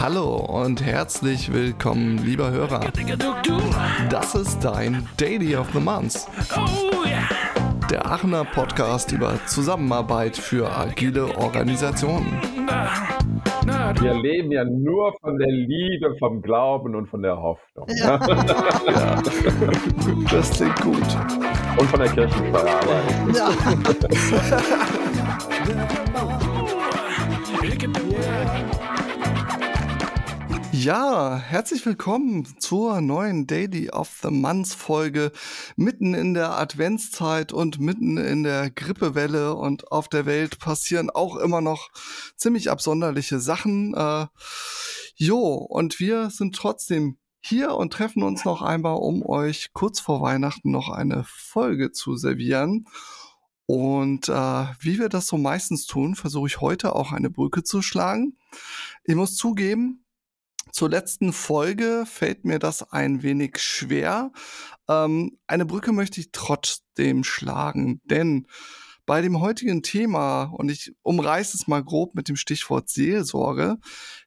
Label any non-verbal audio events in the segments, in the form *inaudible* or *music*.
Hallo und herzlich willkommen, lieber Hörer. Das ist dein Daily of the Month. Der Aachener Podcast über Zusammenarbeit für agile Organisationen. Wir leben ja nur von der Liebe, vom Glauben und von der Hoffnung. Ja. ja. *laughs* Das klingt gut. Und von der Kirchensteuerarbeit. Ja. *laughs* Ja, herzlich willkommen zur neuen Daily of the Month Folge mitten in der Adventszeit und mitten in der Grippewelle und auf der Welt passieren auch immer noch ziemlich absonderliche Sachen. Äh, jo, und wir sind trotzdem hier und treffen uns noch einmal, um euch kurz vor Weihnachten noch eine Folge zu servieren. Und äh, wie wir das so meistens tun, versuche ich heute auch eine Brücke zu schlagen. Ich muss zugeben, zur letzten Folge fällt mir das ein wenig schwer. Ähm, eine Brücke möchte ich trotzdem schlagen, denn bei dem heutigen Thema, und ich umreiße es mal grob mit dem Stichwort Seelsorge,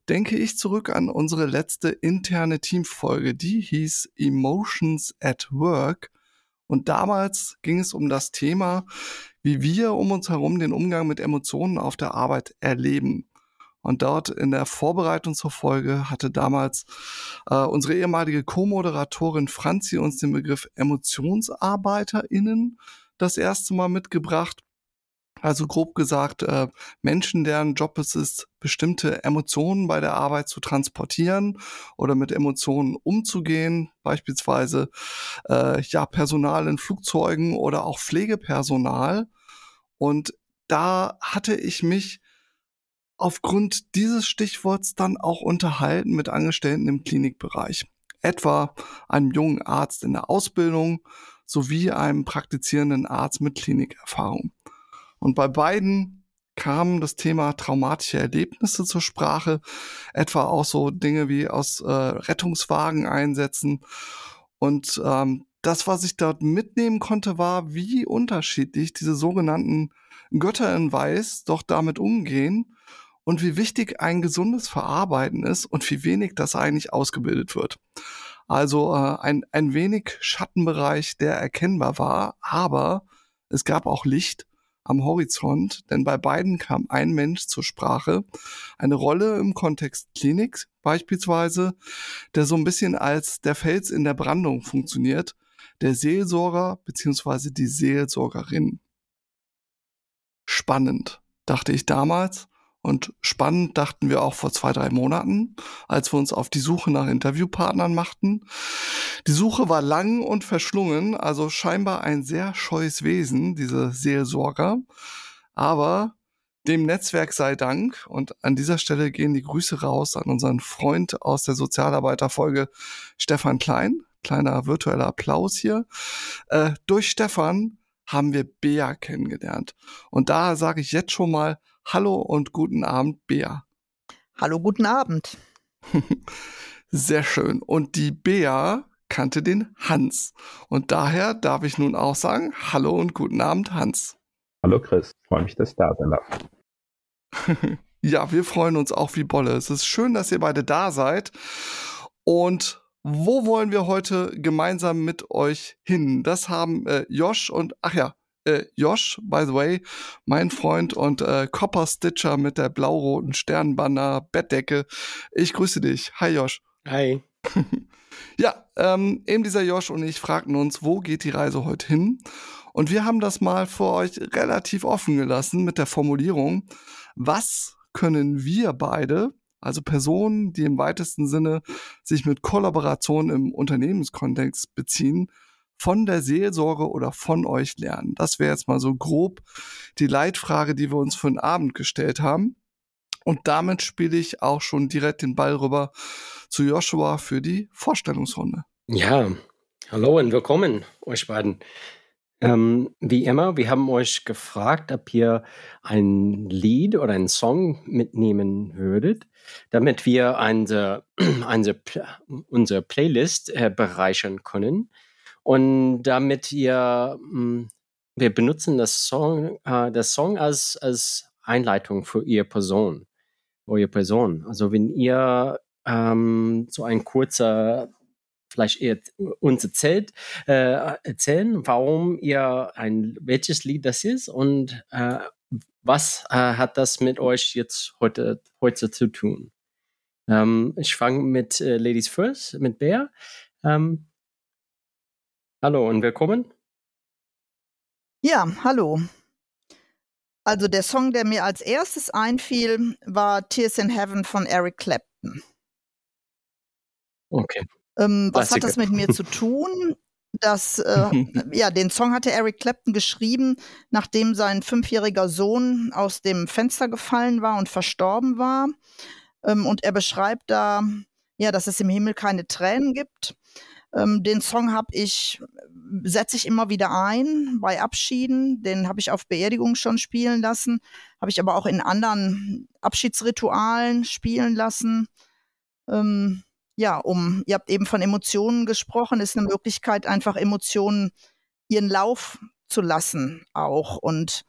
denke ich zurück an unsere letzte interne Teamfolge, die hieß Emotions at Work. Und damals ging es um das Thema, wie wir um uns herum den Umgang mit Emotionen auf der Arbeit erleben. Und dort in der Vorbereitung zur Folge hatte damals äh, unsere ehemalige Co-Moderatorin Franzi uns den Begriff EmotionsarbeiterInnen das erste Mal mitgebracht. Also grob gesagt, äh, Menschen, deren Job es ist, bestimmte Emotionen bei der Arbeit zu transportieren oder mit Emotionen umzugehen, beispielsweise äh, ja Personal in Flugzeugen oder auch Pflegepersonal. Und da hatte ich mich aufgrund dieses Stichworts dann auch unterhalten mit Angestellten im Klinikbereich, etwa einem jungen Arzt in der Ausbildung sowie einem praktizierenden Arzt mit Klinikerfahrung. Und bei beiden kam das Thema traumatische Erlebnisse zur Sprache, etwa auch so Dinge wie aus äh, Rettungswagen einsetzen. Und ähm, das, was ich dort mitnehmen konnte, war, wie unterschiedlich diese sogenannten Götter in Weiß doch damit umgehen und wie wichtig ein gesundes Verarbeiten ist und wie wenig das eigentlich ausgebildet wird. Also äh, ein, ein wenig Schattenbereich, der erkennbar war, aber es gab auch Licht am Horizont, denn bei beiden kam ein Mensch zur Sprache, eine Rolle im Kontext Klinik beispielsweise, der so ein bisschen als der Fels in der Brandung funktioniert, der Seelsorger beziehungsweise die Seelsorgerin. Spannend, dachte ich damals und spannend dachten wir auch vor zwei, drei Monaten, als wir uns auf die Suche nach Interviewpartnern machten. Die Suche war lang und verschlungen, also scheinbar ein sehr scheues Wesen, diese Seelsorger. Aber dem Netzwerk sei Dank und an dieser Stelle gehen die Grüße raus an unseren Freund aus der Sozialarbeiterfolge Stefan Klein. Kleiner virtueller Applaus hier. Äh, durch Stefan haben wir Bea kennengelernt. Und da sage ich jetzt schon mal Hallo und guten Abend, Bea. Hallo, guten Abend. *laughs* Sehr schön. Und die Bea kannte den Hans. Und daher darf ich nun auch sagen, hallo und guten Abend, Hans. Hallo Chris, freue mich, dass da sein *laughs* ja, wir freuen uns auch wie Bolle. Es ist schön, dass ihr beide da seid. Und wo wollen wir heute gemeinsam mit euch hin? Das haben äh, Josh und, ach ja, äh, Josh, by the way, mein Freund und äh, Copper Stitcher mit der blau-roten Sternbanner Bettdecke. Ich grüße dich. Hi Josh. Hi. *laughs* ja, ähm, eben dieser Josh und ich fragten uns, wo geht die Reise heute hin? Und wir haben das mal für euch relativ offen gelassen mit der Formulierung, was können wir beide, also Personen, die im weitesten Sinne sich mit Kollaboration im Unternehmenskontext beziehen, von der Seelsorge oder von euch lernen? Das wäre jetzt mal so grob die Leitfrage, die wir uns für den Abend gestellt haben. Und damit spiele ich auch schon direkt den Ball rüber zu Joshua für die Vorstellungsrunde. Ja, hallo und willkommen euch beiden. Ähm, wie immer, wir haben euch gefragt, ob ihr ein Lied oder einen Song mitnehmen würdet, damit wir unsere, unsere, unsere Playlist äh, bereichern können. Und damit ihr, hm, wir benutzen das Song, äh, das Song als, als Einleitung für Ihre Person, eure Person. Also wenn ihr ähm, so ein kurzer vielleicht ihr uns erzählt, äh, erzählen, warum ihr ein, welches Lied das ist und äh, was äh, hat das mit euch jetzt heute, heute zu tun? Ähm, ich fange mit äh, Ladies First, mit Bär. Ähm, hallo und willkommen. Ja, hallo. Also der Song, der mir als erstes einfiel, war Tears in Heaven von Eric Clapton. Okay. Ähm, was hat das mit mir *laughs* zu tun? Das, äh, *laughs* ja, den Song hatte Eric Clapton geschrieben, nachdem sein fünfjähriger Sohn aus dem Fenster gefallen war und verstorben war. Ähm, und er beschreibt da, ja, dass es im Himmel keine Tränen gibt. Ähm, den Song habe ich, setze ich immer wieder ein bei Abschieden. Den habe ich auf Beerdigungen schon spielen lassen, habe ich aber auch in anderen Abschiedsritualen spielen lassen. Ähm, ja, um, ihr habt eben von Emotionen gesprochen, ist eine Möglichkeit, einfach Emotionen ihren Lauf zu lassen auch und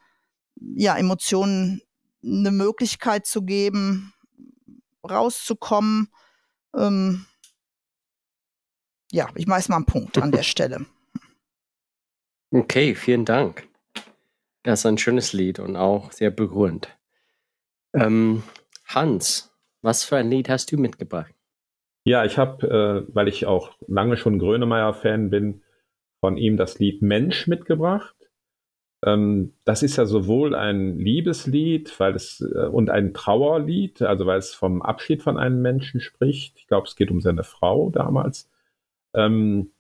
ja, Emotionen eine Möglichkeit zu geben, rauszukommen. Ähm, ja, ich mache mal einen Punkt an der *laughs* Stelle. Okay, vielen Dank. Das ist ein schönes Lied und auch sehr berührend. Ähm, Hans, was für ein Lied hast du mitgebracht? Ja, ich habe, äh, weil ich auch lange schon Grönemeyer-Fan bin, von ihm das Lied Mensch mitgebracht. Ähm, das ist ja sowohl ein Liebeslied weil es, äh, und ein Trauerlied, also weil es vom Abschied von einem Menschen spricht. Ich glaube, es geht um seine Frau damals. Ähm,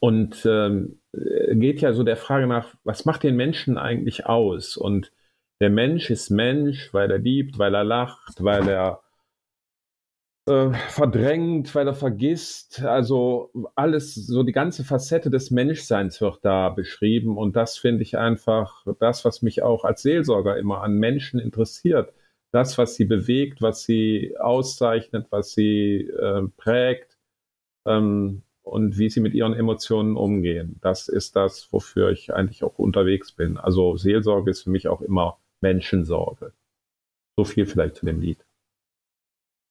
und ähm, geht ja so der Frage nach, was macht den Menschen eigentlich aus? Und der Mensch ist Mensch, weil er liebt, weil er lacht, weil er äh, verdrängt, weil er vergisst. Also alles, so die ganze Facette des Menschseins wird da beschrieben. Und das finde ich einfach das, was mich auch als Seelsorger immer an Menschen interessiert. Das, was sie bewegt, was sie auszeichnet, was sie äh, prägt ähm, und wie sie mit ihren Emotionen umgehen. Das ist das, wofür ich eigentlich auch unterwegs bin. Also Seelsorge ist für mich auch immer Menschensorge. So viel vielleicht zu dem Lied.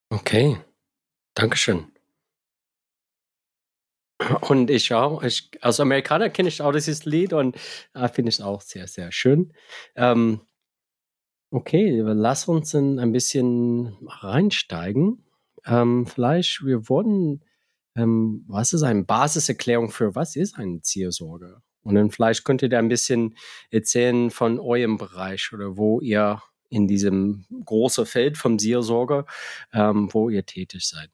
Okay, Dankeschön. Und ich auch, ich, als Amerikaner kenne ich auch dieses Lied und äh, finde es auch sehr, sehr schön. Ähm, okay, lass uns ein bisschen reinsteigen. Ähm, vielleicht, wir wurden, ähm, was ist eine Basiserklärung für was ist eine Ziersorge? Und dann vielleicht könnt ihr da ein bisschen erzählen von eurem Bereich oder wo ihr in diesem großen Feld vom Seelsorger, ähm, wo ihr tätig seid.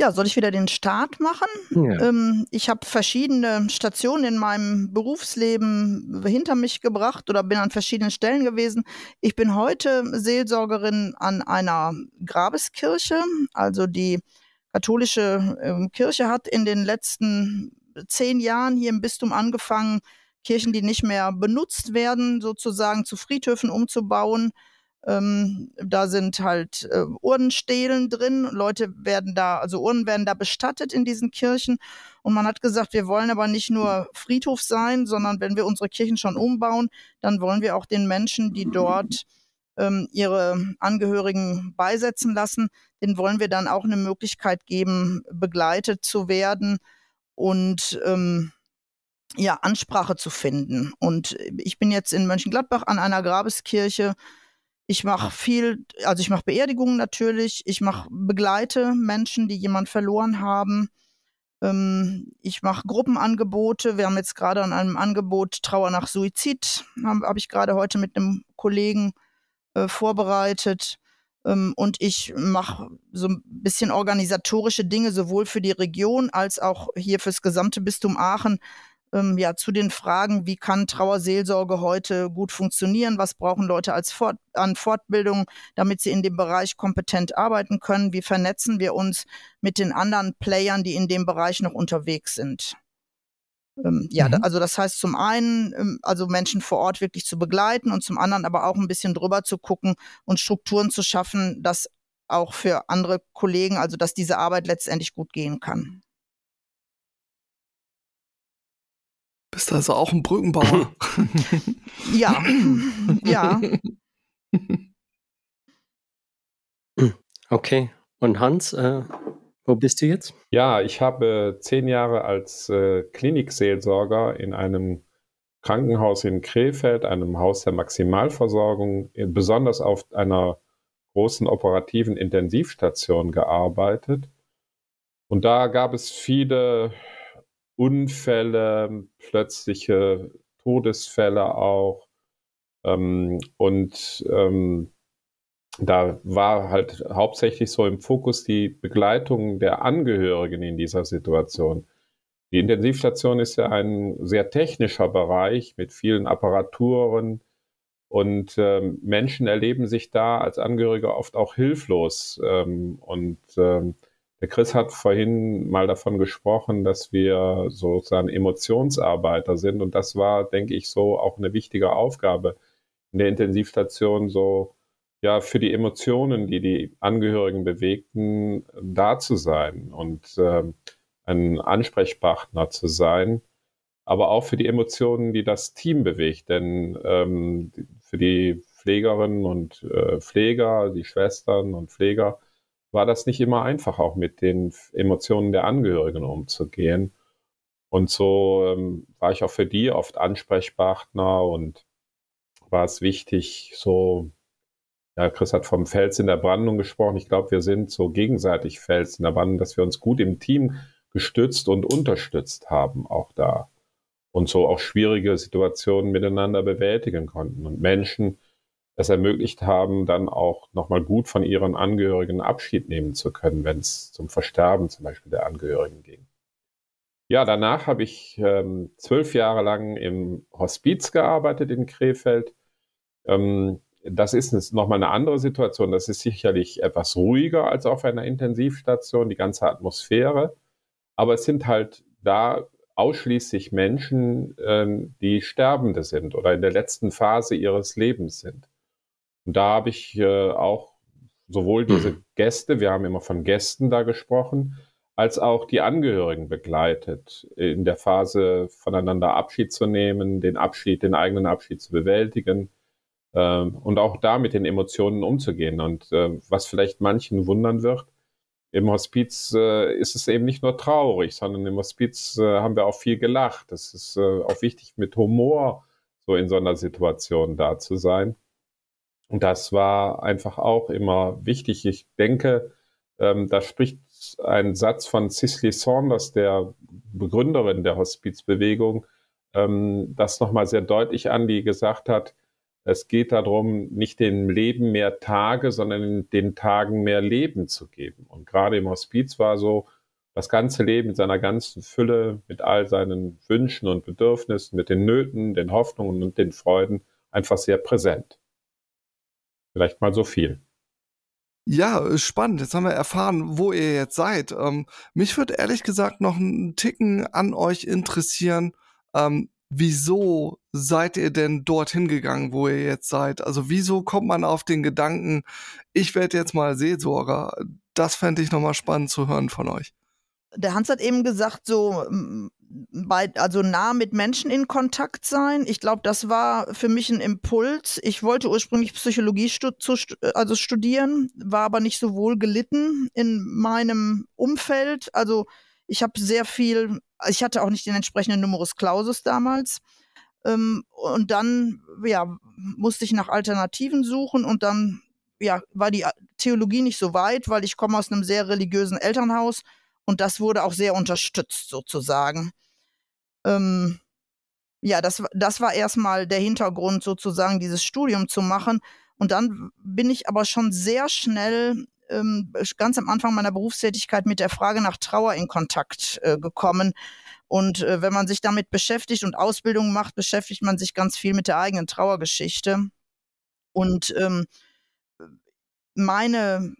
Ja, soll ich wieder den Start machen? Ja. Ähm, ich habe verschiedene Stationen in meinem Berufsleben hinter mich gebracht oder bin an verschiedenen Stellen gewesen. Ich bin heute Seelsorgerin an einer Grabeskirche. Also die katholische äh, Kirche hat in den letzten zehn Jahren hier im Bistum angefangen, Kirchen, die nicht mehr benutzt werden, sozusagen zu Friedhöfen umzubauen. Ähm, da sind halt äh, Urnenstelen drin. Leute werden da, also Urnen werden da bestattet in diesen Kirchen. Und man hat gesagt, wir wollen aber nicht nur Friedhof sein, sondern wenn wir unsere Kirchen schon umbauen, dann wollen wir auch den Menschen, die dort ähm, ihre Angehörigen beisetzen lassen, denen wollen wir dann auch eine Möglichkeit geben, begleitet zu werden und ähm, ja, Ansprache zu finden. Und ich bin jetzt in Mönchengladbach an einer Grabeskirche. Ich mache ah. viel, also ich mache Beerdigungen natürlich, ich mache begleite Menschen, die jemand verloren haben. Ähm, ich mache Gruppenangebote. Wir haben jetzt gerade an einem Angebot Trauer nach Suizid, habe hab ich gerade heute mit einem Kollegen äh, vorbereitet. Ähm, und ich mache so ein bisschen organisatorische Dinge, sowohl für die Region als auch hier fürs gesamte Bistum Aachen, ähm, ja, zu den Fragen, wie kann Trauerseelsorge heute gut funktionieren? Was brauchen Leute als Fort an Fortbildung, damit sie in dem Bereich kompetent arbeiten können? Wie vernetzen wir uns mit den anderen Playern, die in dem Bereich noch unterwegs sind? Ähm, ja, mhm. also das heißt zum einen, ähm, also Menschen vor Ort wirklich zu begleiten und zum anderen aber auch ein bisschen drüber zu gucken und Strukturen zu schaffen, dass auch für andere Kollegen, also dass diese Arbeit letztendlich gut gehen kann. Bist also auch ein Brückenbauer. *laughs* ja, ja. *laughs* Okay. Und Hans, äh, wo bist du jetzt? Ja, ich habe zehn Jahre als äh, Klinikseelsorger in einem Krankenhaus in Krefeld, einem Haus der Maximalversorgung, besonders auf einer großen operativen Intensivstation gearbeitet. Und da gab es viele Unfälle, plötzliche Todesfälle auch. Ähm, und ähm, da war halt hauptsächlich so im Fokus die Begleitung der Angehörigen in dieser Situation. Die Intensivstation ist ja ein sehr technischer Bereich mit vielen Apparaturen und ähm, Menschen erleben sich da als Angehörige oft auch hilflos. Ähm, und ähm, der Chris hat vorhin mal davon gesprochen, dass wir sozusagen Emotionsarbeiter sind und das war, denke ich, so auch eine wichtige Aufgabe in der Intensivstation, so ja für die Emotionen, die die Angehörigen bewegten, da zu sein und äh, ein Ansprechpartner zu sein, aber auch für die Emotionen, die das Team bewegt. Denn ähm, für die Pflegerinnen und äh, Pfleger, die Schwestern und Pfleger, war das nicht immer einfach, auch mit den Emotionen der Angehörigen umzugehen. Und so ähm, war ich auch für die oft Ansprechpartner und war es wichtig, so ja, Chris hat vom Fels in der Brandung gesprochen. Ich glaube, wir sind so gegenseitig Fels in der Brandung, dass wir uns gut im Team gestützt und unterstützt haben, auch da. Und so auch schwierige Situationen miteinander bewältigen konnten und Menschen es ermöglicht haben, dann auch nochmal gut von ihren Angehörigen Abschied nehmen zu können, wenn es zum Versterben zum Beispiel der Angehörigen ging. Ja, danach habe ich ähm, zwölf Jahre lang im Hospiz gearbeitet in Krefeld. Ähm, das ist nochmal eine andere Situation. Das ist sicherlich etwas ruhiger als auf einer Intensivstation, die ganze Atmosphäre. Aber es sind halt da ausschließlich Menschen, ähm, die Sterbende sind oder in der letzten Phase ihres Lebens sind. Und da habe ich äh, auch sowohl diese Gäste, wir haben immer von Gästen da gesprochen, als auch die Angehörigen begleitet, in der Phase voneinander Abschied zu nehmen, den Abschied, den eigenen Abschied zu bewältigen ähm, und auch da mit den Emotionen umzugehen. Und äh, was vielleicht manchen wundern wird, im Hospiz äh, ist es eben nicht nur traurig, sondern im Hospiz äh, haben wir auch viel gelacht. Es ist äh, auch wichtig, mit Humor so in so einer Situation da zu sein. Und das war einfach auch immer wichtig. Ich denke, ähm, da spricht ein Satz von Cicely Saunders, der Begründerin der Hospizbewegung, ähm, das nochmal sehr deutlich an, die gesagt hat, es geht darum, nicht dem Leben mehr Tage, sondern den Tagen mehr Leben zu geben. Und gerade im Hospiz war so das ganze Leben in seiner ganzen Fülle mit all seinen Wünschen und Bedürfnissen, mit den Nöten, den Hoffnungen und den Freuden einfach sehr präsent. Vielleicht mal so viel. Ja, spannend. Jetzt haben wir erfahren, wo ihr jetzt seid. Ähm, mich würde ehrlich gesagt noch einen Ticken an euch interessieren. Ähm, wieso seid ihr denn dorthin gegangen, wo ihr jetzt seid? Also wieso kommt man auf den Gedanken, ich werde jetzt mal Seelsorger? Das fände ich nochmal spannend zu hören von euch. Der Hans hat eben gesagt, so bei, also nah mit Menschen in Kontakt sein. Ich glaube, das war für mich ein Impuls. Ich wollte ursprünglich Psychologie stu zu, also studieren, war aber nicht so wohl gelitten in meinem Umfeld. Also ich habe sehr viel ich hatte auch nicht den entsprechenden Numerus Clausus damals. Ähm, und dann, ja, musste ich nach Alternativen suchen und dann, ja, war die Theologie nicht so weit, weil ich komme aus einem sehr religiösen Elternhaus und das wurde auch sehr unterstützt sozusagen. Ähm, ja, das, das war erstmal der Hintergrund sozusagen, dieses Studium zu machen. Und dann bin ich aber schon sehr schnell ähm, ganz am Anfang meiner Berufstätigkeit mit der Frage nach Trauer in Kontakt äh, gekommen. Und äh, wenn man sich damit beschäftigt und Ausbildung macht, beschäftigt man sich ganz viel mit der eigenen Trauergeschichte. Und ähm, meine,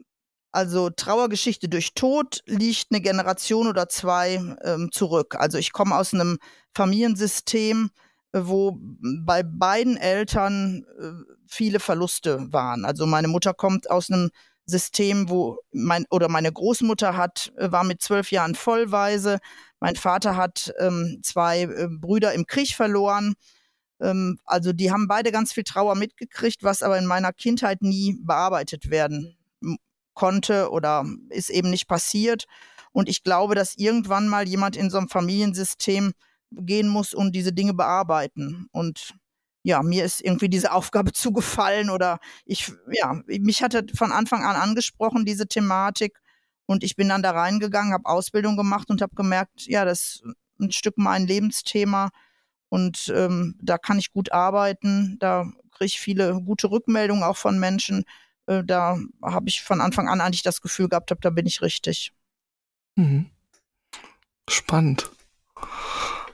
also Trauergeschichte durch Tod liegt eine Generation oder zwei ähm, zurück. Also ich komme aus einem Familiensystem, wo bei beiden Eltern äh, viele Verluste waren. Also meine Mutter kommt aus einem System, wo mein oder meine Großmutter hat, äh, war mit zwölf Jahren vollweise. Mein Vater hat ähm, zwei äh, Brüder im Krieg verloren. Ähm, also die haben beide ganz viel Trauer mitgekriegt, was aber in meiner Kindheit nie bearbeitet werden konnte oder ist eben nicht passiert. Und ich glaube, dass irgendwann mal jemand in so einem Familiensystem gehen muss und diese Dinge bearbeiten. Und ja, mir ist irgendwie diese *laughs* Aufgabe zugefallen oder ich, ja, mich hatte von Anfang an angesprochen, diese Thematik. Und ich bin dann da reingegangen, habe Ausbildung gemacht und habe gemerkt, ja, das ist ein Stück mein Lebensthema. Und ähm, da kann ich gut arbeiten. Da kriege ich viele gute Rückmeldungen auch von Menschen. Äh, da habe ich von Anfang an eigentlich das Gefühl gehabt, da bin ich richtig. Mhm. Spannend.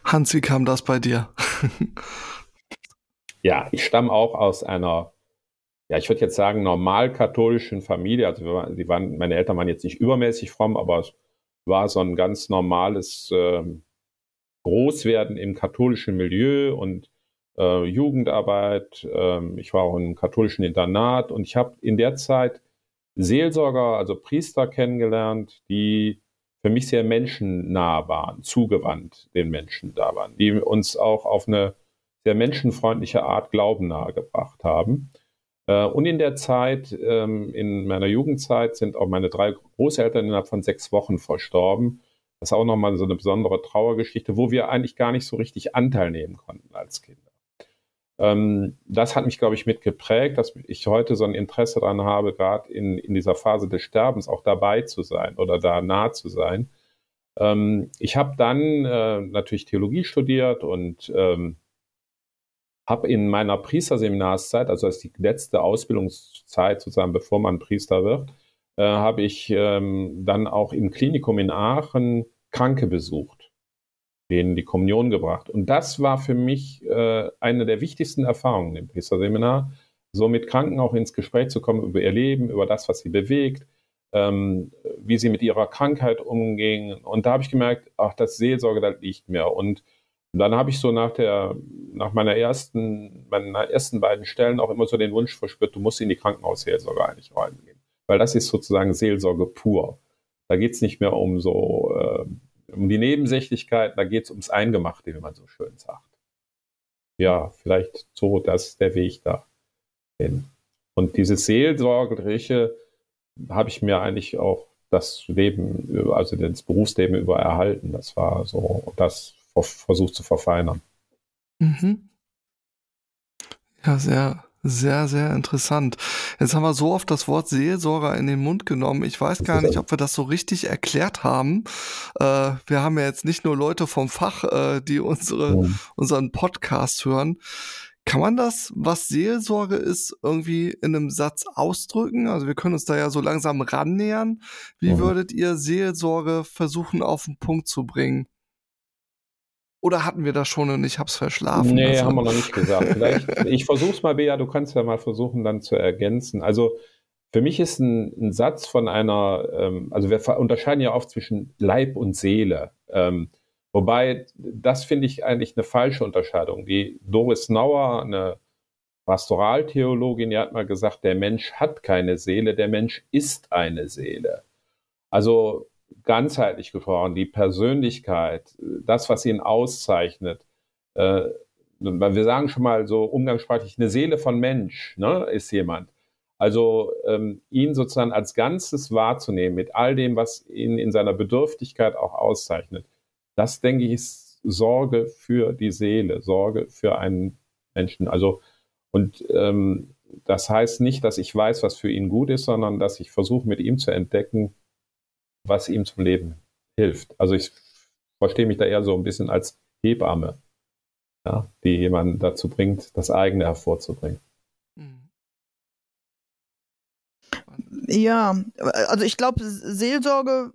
Hans, wie kam das bei dir? *laughs* ja, ich stamme auch aus einer, ja, ich würde jetzt sagen, normal katholischen Familie. Also wir, waren, meine Eltern waren jetzt nicht übermäßig fromm, aber es war so ein ganz normales äh, Großwerden im katholischen Milieu und äh, Jugendarbeit. Äh, ich war auch im katholischen Internat und ich habe in der Zeit Seelsorger, also Priester kennengelernt, die für mich sehr menschennah waren, zugewandt den Menschen da waren, die uns auch auf eine sehr menschenfreundliche Art Glauben nahegebracht haben. Äh, und in der Zeit, ähm, in meiner Jugendzeit, sind auch meine drei Großeltern innerhalb von sechs Wochen verstorben. Das ist auch nochmal so eine besondere Trauergeschichte, wo wir eigentlich gar nicht so richtig Anteil nehmen konnten als Kinder. Ähm, das hat mich, glaube ich, mitgeprägt, dass ich heute so ein Interesse daran habe, gerade in, in dieser Phase des Sterbens auch dabei zu sein oder da nah zu sein. Ähm, ich habe dann äh, natürlich Theologie studiert und ähm, habe in meiner Priesterseminarszeit, also als die letzte Ausbildungszeit sozusagen, bevor man Priester wird, äh, habe ich ähm, dann auch im Klinikum in Aachen Kranke besucht, denen die Kommunion gebracht. Und das war für mich äh, eine der wichtigsten Erfahrungen im Priesterseminar, so mit Kranken auch ins Gespräch zu kommen über ihr Leben, über das, was sie bewegt, ähm, wie sie mit ihrer Krankheit umgingen. Und da habe ich gemerkt, ach, das Seelsorge, das liegt mir. Und dann habe ich so nach der, nach meiner ersten, meiner ersten beiden Stellen auch immer so den Wunsch verspürt, du musst in die Krankenhausseelsorge eigentlich reingehen. Weil das ist sozusagen Seelsorge pur. Da geht es nicht mehr um so, äh, um die Nebensächlichkeit, da geht es ums Eingemachte, wie man so schön sagt. Ja, vielleicht so, das ist der Weg dahin. Und dieses Seelsorgerische habe ich mir eigentlich auch das Leben, also das Berufsleben über erhalten. Das war so das, versucht zu verfeinern. Mhm. Ja, sehr, sehr, sehr interessant. Jetzt haben wir so oft das Wort Seelsorger in den Mund genommen. Ich weiß gar nicht, ob wir das so richtig erklärt haben. Äh, wir haben ja jetzt nicht nur Leute vom Fach, äh, die unsere, unseren Podcast hören. Kann man das, was Seelsorge ist, irgendwie in einem Satz ausdrücken? Also wir können uns da ja so langsam rannähern. Wie würdet ihr Seelsorge versuchen auf den Punkt zu bringen? Oder hatten wir das schon und ich habe es verschlafen? Nee, also. haben wir noch nicht gesagt. Vielleicht, *laughs* ich versuche es mal, Bea, du kannst ja mal versuchen, dann zu ergänzen. Also für mich ist ein, ein Satz von einer, ähm, also wir unterscheiden ja oft zwischen Leib und Seele. Ähm, wobei, das finde ich eigentlich eine falsche Unterscheidung. Die Doris Nauer, eine Pastoraltheologin, die hat mal gesagt, der Mensch hat keine Seele, der Mensch ist eine Seele. Also ganzheitlich gesprochen, die Persönlichkeit, das, was ihn auszeichnet, äh, wir sagen schon mal so umgangssprachlich, eine Seele von Mensch ne, ist jemand. Also ähm, ihn sozusagen als Ganzes wahrzunehmen mit all dem, was ihn in seiner Bedürftigkeit auch auszeichnet, das denke ich ist Sorge für die Seele, Sorge für einen Menschen. Also und ähm, das heißt nicht, dass ich weiß, was für ihn gut ist, sondern dass ich versuche, mit ihm zu entdecken, was ihm zum Leben hilft. Also ich verstehe mich da eher so ein bisschen als Hebamme, ja, die jemanden dazu bringt, das eigene hervorzubringen. Ja, also ich glaube, Seelsorge,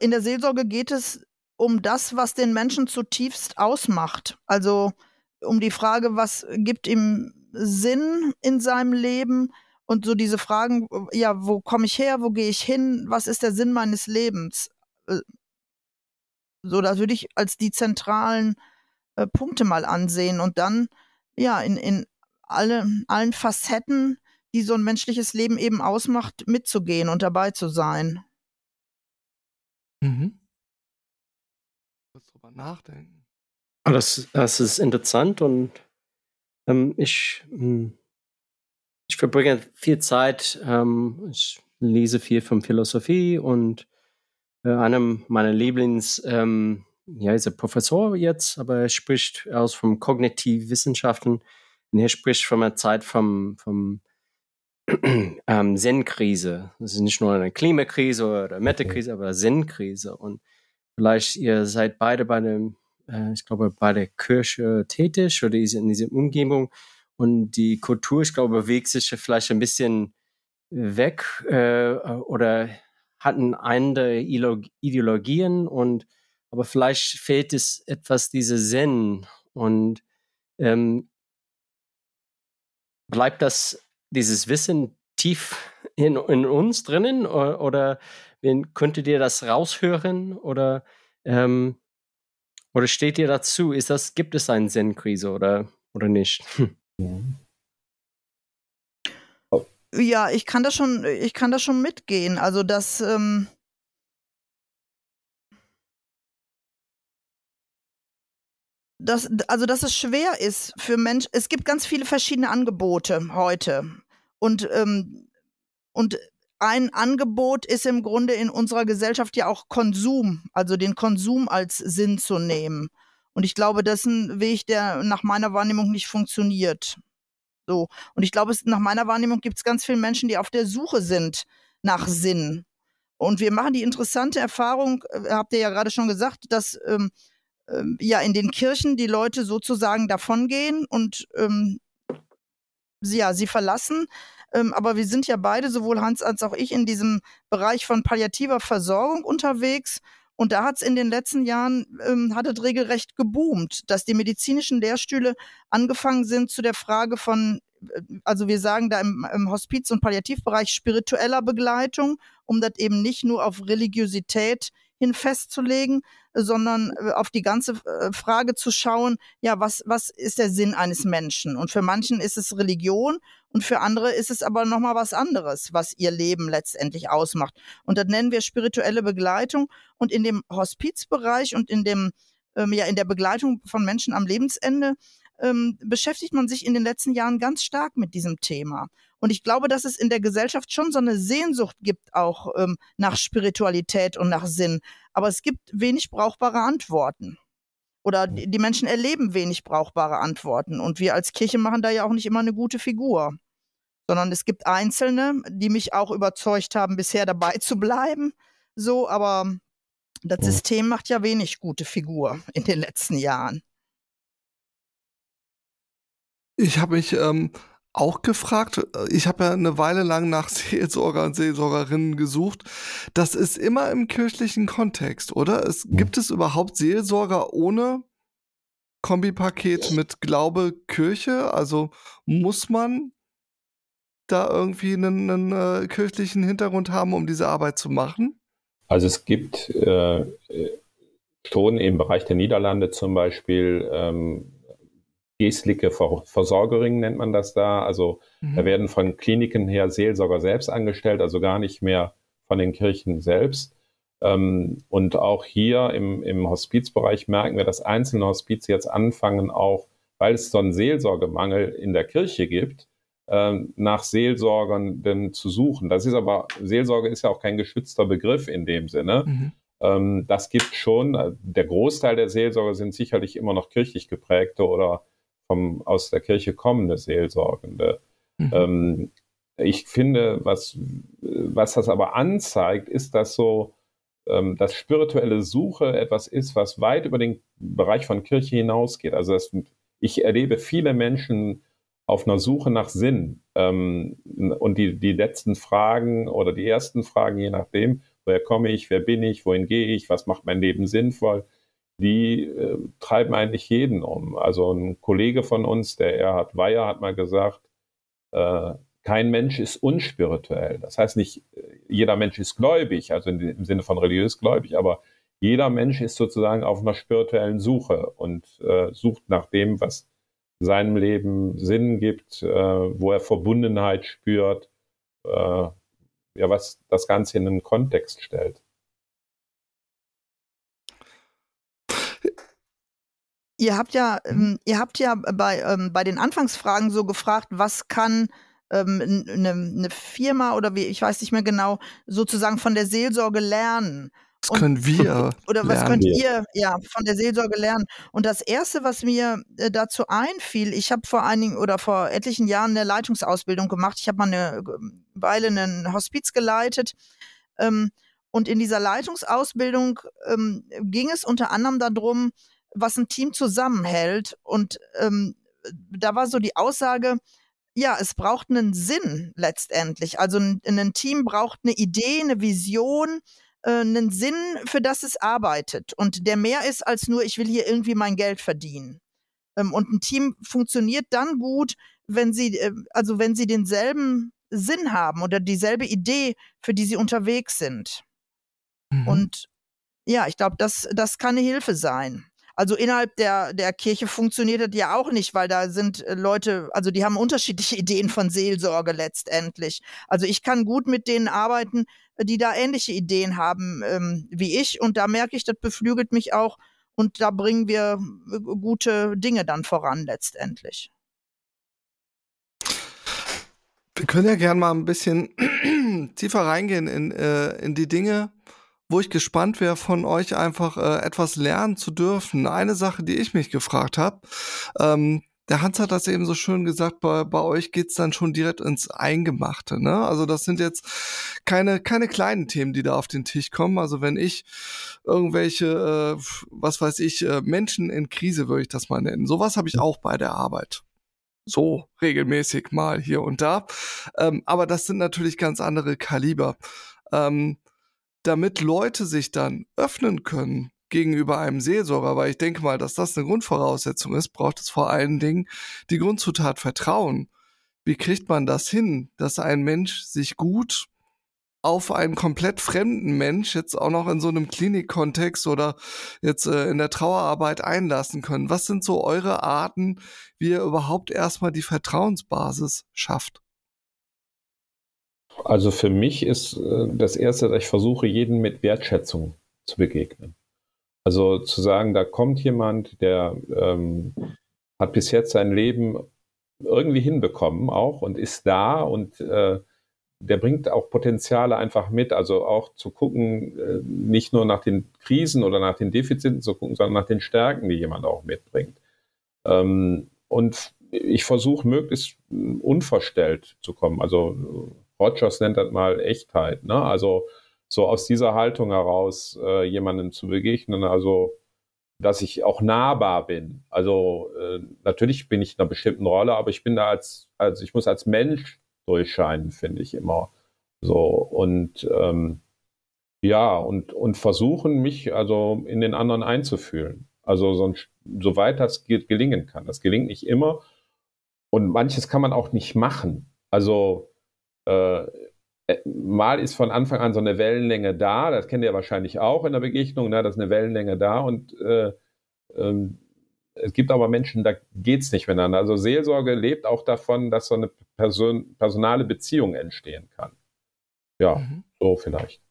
in der Seelsorge geht es um das, was den Menschen zutiefst ausmacht. Also um die Frage, was gibt ihm Sinn in seinem Leben? Und so diese Fragen, ja, wo komme ich her, wo gehe ich hin, was ist der Sinn meines Lebens? Äh, so, das würde ich als die zentralen äh, Punkte mal ansehen und dann, ja, in, in alle, allen Facetten die so ein menschliches Leben eben ausmacht, mitzugehen und dabei zu sein. Mhm. Kurz drüber nachdenken. Ah, das, das ist interessant und ähm, ich, hm, ich verbringe viel Zeit, ähm, ich lese viel von Philosophie und äh, einem meiner Lieblings, ähm, ja, ist er Professor jetzt, aber er spricht aus von Kognitivwissenschaften und er spricht von einer Zeit vom, vom *clears throat* ähm, Zen-Krise. Das ist nicht nur eine Klimakrise oder Meta-Krise, aber Zen-Krise. Und vielleicht ihr seid beide bei dem, äh, ich glaube, bei der Kirche tätig oder in dieser Umgebung. Und die Kultur, ich glaube, bewegt sich vielleicht ein bisschen weg äh, oder hatten andere Ideologien und aber vielleicht fehlt es etwas diese Zen und ähm, bleibt das dieses Wissen tief *laughs* in, in uns drinnen oder, oder könntet ihr das raushören oder ähm, oder steht ihr dazu? Ist das gibt es eine Zen-Krise oder oder nicht? *laughs* Ja, ich kann das schon, ich kann das schon mitgehen. Also das, ähm, das, also dass es schwer ist für Menschen. Es gibt ganz viele verschiedene Angebote heute. Und, ähm, und ein Angebot ist im Grunde in unserer Gesellschaft ja auch Konsum, also den Konsum als Sinn zu nehmen. Und ich glaube, das ist ein Weg, der nach meiner Wahrnehmung nicht funktioniert. So. Und ich glaube, es, nach meiner Wahrnehmung gibt es ganz viele Menschen, die auf der Suche sind nach Sinn. Und wir machen die interessante Erfahrung, äh, habt ihr ja gerade schon gesagt, dass ähm, ähm, ja in den Kirchen die Leute sozusagen davongehen und ähm, sie, ja, sie verlassen. Ähm, aber wir sind ja beide, sowohl Hans als auch ich, in diesem Bereich von palliativer Versorgung unterwegs. Und da hat es in den letzten Jahren, ähm, hat es regelrecht geboomt, dass die medizinischen Lehrstühle angefangen sind zu der Frage von, äh, also wir sagen da im, im Hospiz- und Palliativbereich spiritueller Begleitung, um das eben nicht nur auf Religiosität hin festzulegen, sondern äh, auf die ganze äh, Frage zu schauen, ja, was, was ist der Sinn eines Menschen? Und für manchen ist es Religion und für andere ist es aber nochmal was anderes, was ihr Leben letztendlich ausmacht. Und das nennen wir spirituelle Begleitung. Und in dem Hospizbereich und in dem, ähm, ja, in der Begleitung von Menschen am Lebensende ähm, beschäftigt man sich in den letzten Jahren ganz stark mit diesem Thema. Und ich glaube, dass es in der Gesellschaft schon so eine Sehnsucht gibt, auch ähm, nach Spiritualität und nach Sinn. Aber es gibt wenig brauchbare Antworten. Oder die Menschen erleben wenig brauchbare Antworten. Und wir als Kirche machen da ja auch nicht immer eine gute Figur. Sondern es gibt Einzelne, die mich auch überzeugt haben, bisher dabei zu bleiben. So, aber das System macht ja wenig gute Figur in den letzten Jahren. Ich habe mich ähm, auch gefragt, äh, ich habe ja eine Weile lang nach *laughs* Seelsorger und Seelsorgerinnen gesucht. Das ist immer im kirchlichen Kontext, oder? Es, Gibt es überhaupt Seelsorger ohne Kombipaket mit Glaube, Kirche? Also muss man da irgendwie einen, einen äh, kirchlichen Hintergrund haben, um diese Arbeit zu machen? Also es gibt äh, schon im Bereich der Niederlande zum Beispiel ähm, geistliche Versorgerin nennt man das da. Also mhm. da werden von Kliniken her Seelsorger selbst angestellt, also gar nicht mehr von den Kirchen selbst. Ähm, und auch hier im, im Hospizbereich merken wir, dass einzelne Hospize jetzt anfangen, auch weil es so einen Seelsorgemangel in der Kirche gibt, ähm, nach Seelsorgern zu suchen. Das ist aber, Seelsorge ist ja auch kein geschützter Begriff in dem Sinne. Mhm. Ähm, das gibt schon, der Großteil der Seelsorger sind sicherlich immer noch kirchlich geprägte oder vom, aus der Kirche kommende Seelsorgende. Mhm. Ähm, ich finde, was, was das aber anzeigt, ist, dass so ähm, dass spirituelle Suche etwas ist, was weit über den Bereich von Kirche hinausgeht. Also das, ich erlebe viele Menschen auf einer Suche nach Sinn. Ähm, und die, die letzten Fragen oder die ersten Fragen, je nachdem, woher komme ich, wer bin ich, wohin gehe ich, was macht mein Leben sinnvoll, die äh, treiben eigentlich jeden um. Also ein Kollege von uns, der Erhard Weyer, hat mal gesagt, äh, kein Mensch ist unspirituell. Das heißt nicht, jeder Mensch ist gläubig, also im Sinne von religiös gläubig, aber jeder Mensch ist sozusagen auf einer spirituellen Suche und äh, sucht nach dem, was, seinem Leben Sinn gibt, äh, wo er Verbundenheit spürt, äh, ja, was das Ganze in einen Kontext stellt. Ihr habt ja, ähm, ihr habt ja bei, ähm, bei den Anfangsfragen so gefragt, was kann ähm, eine, eine Firma oder wie, ich weiß nicht mehr genau, sozusagen von der Seelsorge lernen. Was und, können wir? *laughs* Oder was könnt ihr ja von der Seelsorge lernen? Und das erste, was mir äh, dazu einfiel, ich habe vor einigen oder vor etlichen Jahren eine Leitungsausbildung gemacht. Ich habe mal eine ähm, Weile einen Hospiz geleitet. Ähm, und in dieser Leitungsausbildung ähm, ging es unter anderem darum, was ein Team zusammenhält. Und ähm, da war so die Aussage, ja, es braucht einen Sinn letztendlich. Also ein, ein Team braucht eine Idee, eine Vision, äh, einen Sinn, für das es arbeitet und der mehr ist als nur, ich will hier irgendwie mein Geld verdienen. Ähm, und ein Team funktioniert dann gut, wenn sie, äh, also wenn sie denselben Sinn haben oder dieselbe Idee, für die sie unterwegs sind. Mhm. Und ja, ich glaube, das, das kann eine Hilfe sein. Also innerhalb der, der Kirche funktioniert das ja auch nicht, weil da sind äh, Leute, also die haben unterschiedliche *laughs* Ideen von Seelsorge letztendlich. Also ich kann gut mit denen arbeiten, die da ähnliche Ideen haben ähm, wie ich. Und da merke ich, das beflügelt mich auch. Und da bringen wir äh, gute Dinge dann voran letztendlich. Wir können ja gerne mal ein bisschen *clears throat* tiefer reingehen in, äh, in die Dinge, wo ich gespannt wäre, von euch einfach äh, etwas lernen zu dürfen. Eine Sache, die ich mich gefragt habe, ähm, der Hans hat das eben so schön gesagt, bei, bei euch geht's dann schon direkt ins Eingemachte. Ne? Also das sind jetzt keine, keine kleinen Themen, die da auf den Tisch kommen. Also wenn ich irgendwelche, äh, was weiß ich, äh, Menschen in Krise, würde ich das mal nennen. Sowas habe ich auch bei der Arbeit. So regelmäßig mal hier und da. Ähm, aber das sind natürlich ganz andere Kaliber. Ähm, damit Leute sich dann öffnen können gegenüber einem Seelsorger, weil ich denke mal, dass das eine Grundvoraussetzung ist, braucht es vor allen Dingen die Grundzutat Vertrauen. Wie kriegt man das hin, dass ein Mensch sich gut auf einen komplett fremden Mensch jetzt auch noch in so einem Klinikkontext oder jetzt äh, in der Trauerarbeit einlassen können? Was sind so eure Arten, wie ihr überhaupt erstmal die Vertrauensbasis schafft? Also für mich ist äh, das Erste, dass ich versuche, jeden mit Wertschätzung zu begegnen. Also zu sagen, da kommt jemand, der ähm, hat bis jetzt sein Leben irgendwie hinbekommen auch und ist da und äh, der bringt auch Potenziale einfach mit. Also auch zu gucken, äh, nicht nur nach den Krisen oder nach den Defiziten zu gucken, sondern nach den Stärken, die jemand auch mitbringt. Ähm, und ich versuche möglichst unverstellt zu kommen. Also Rogers nennt das mal Echtheit. Ne? Also so aus dieser Haltung heraus äh, jemandem zu begegnen, also dass ich auch nahbar bin. Also äh, natürlich bin ich in einer bestimmten Rolle, aber ich bin da als, also ich muss als Mensch durchscheinen, finde ich immer. So und ähm, ja, und, und versuchen, mich also in den anderen einzufühlen. Also so, soweit das gelingen kann. Das gelingt nicht immer. Und manches kann man auch nicht machen. Also äh, äh, mal ist von Anfang an so eine Wellenlänge da, das kennt ihr wahrscheinlich auch in der Begegnung, ne, da ist eine Wellenlänge da und äh, ähm, es gibt aber Menschen, da geht es nicht miteinander. Also Seelsorge lebt auch davon, dass so eine Person, personale Beziehung entstehen kann. Ja, mhm. so vielleicht.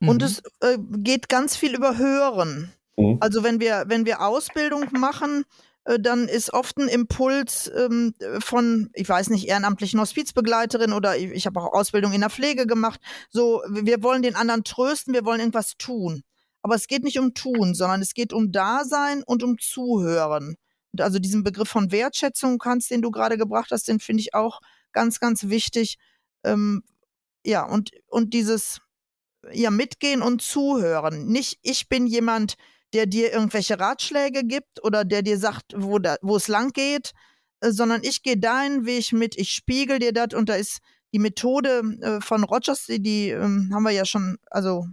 Und mhm. es äh, geht ganz viel über Hören. Mhm. Also wenn wir, wenn wir Ausbildung machen, äh, dann ist oft ein Impuls ähm, von, ich weiß nicht, ehrenamtlichen Hospizbegleiterin oder ich, ich habe auch Ausbildung in der Pflege gemacht. So, wir wollen den anderen trösten, wir wollen irgendwas tun. Aber es geht nicht um tun, sondern es geht um Dasein und um Zuhören. Und also diesen Begriff von Wertschätzung, kannst, den du gerade gebracht hast, den finde ich auch ganz, ganz wichtig. Ähm, ja, und, und dieses ja, mitgehen und zuhören. Nicht, ich bin jemand, der dir irgendwelche Ratschläge gibt oder der dir sagt, wo, da, wo es lang geht, äh, sondern ich gehe deinen Weg mit, ich spiegel dir das. Und da ist die Methode äh, von Rogers, die, die ähm, haben wir ja schon, also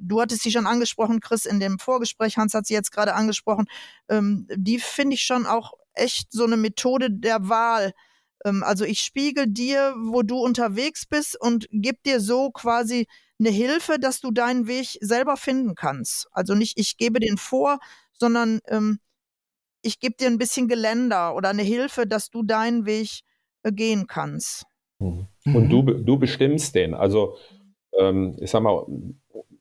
du hattest sie schon angesprochen, Chris, in dem Vorgespräch, Hans hat sie jetzt gerade angesprochen, ähm, die finde ich schon auch echt so eine Methode der Wahl. Ähm, also ich spiegel dir, wo du unterwegs bist und gib dir so quasi eine Hilfe, dass du deinen Weg selber finden kannst. Also nicht, ich gebe den vor, sondern ähm, ich gebe dir ein bisschen Geländer oder eine Hilfe, dass du deinen Weg äh, gehen kannst. Mhm. Und du, du bestimmst den. Also ähm, ich sag mal,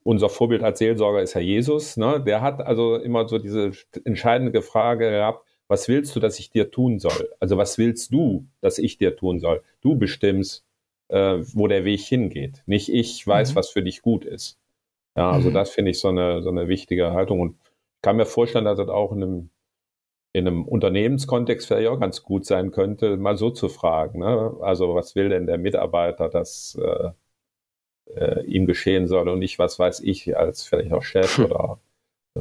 unser Vorbild als Seelsorger ist ja Jesus. Ne? Der hat also immer so diese entscheidende Frage gehabt, was willst du, dass ich dir tun soll? Also was willst du, dass ich dir tun soll? Du bestimmst, äh, wo der Weg hingeht. Nicht ich weiß, mhm. was für dich gut ist. Ja, also mhm. das finde ich so eine, so eine wichtige Haltung. Und ich kann mir vorstellen, dass das auch in einem, in einem Unternehmenskontext vielleicht auch ganz gut sein könnte, mal so zu fragen. Ne? Also was will denn der Mitarbeiter, dass äh, äh, ihm geschehen soll und nicht, was weiß ich, als vielleicht auch Chef *laughs* oder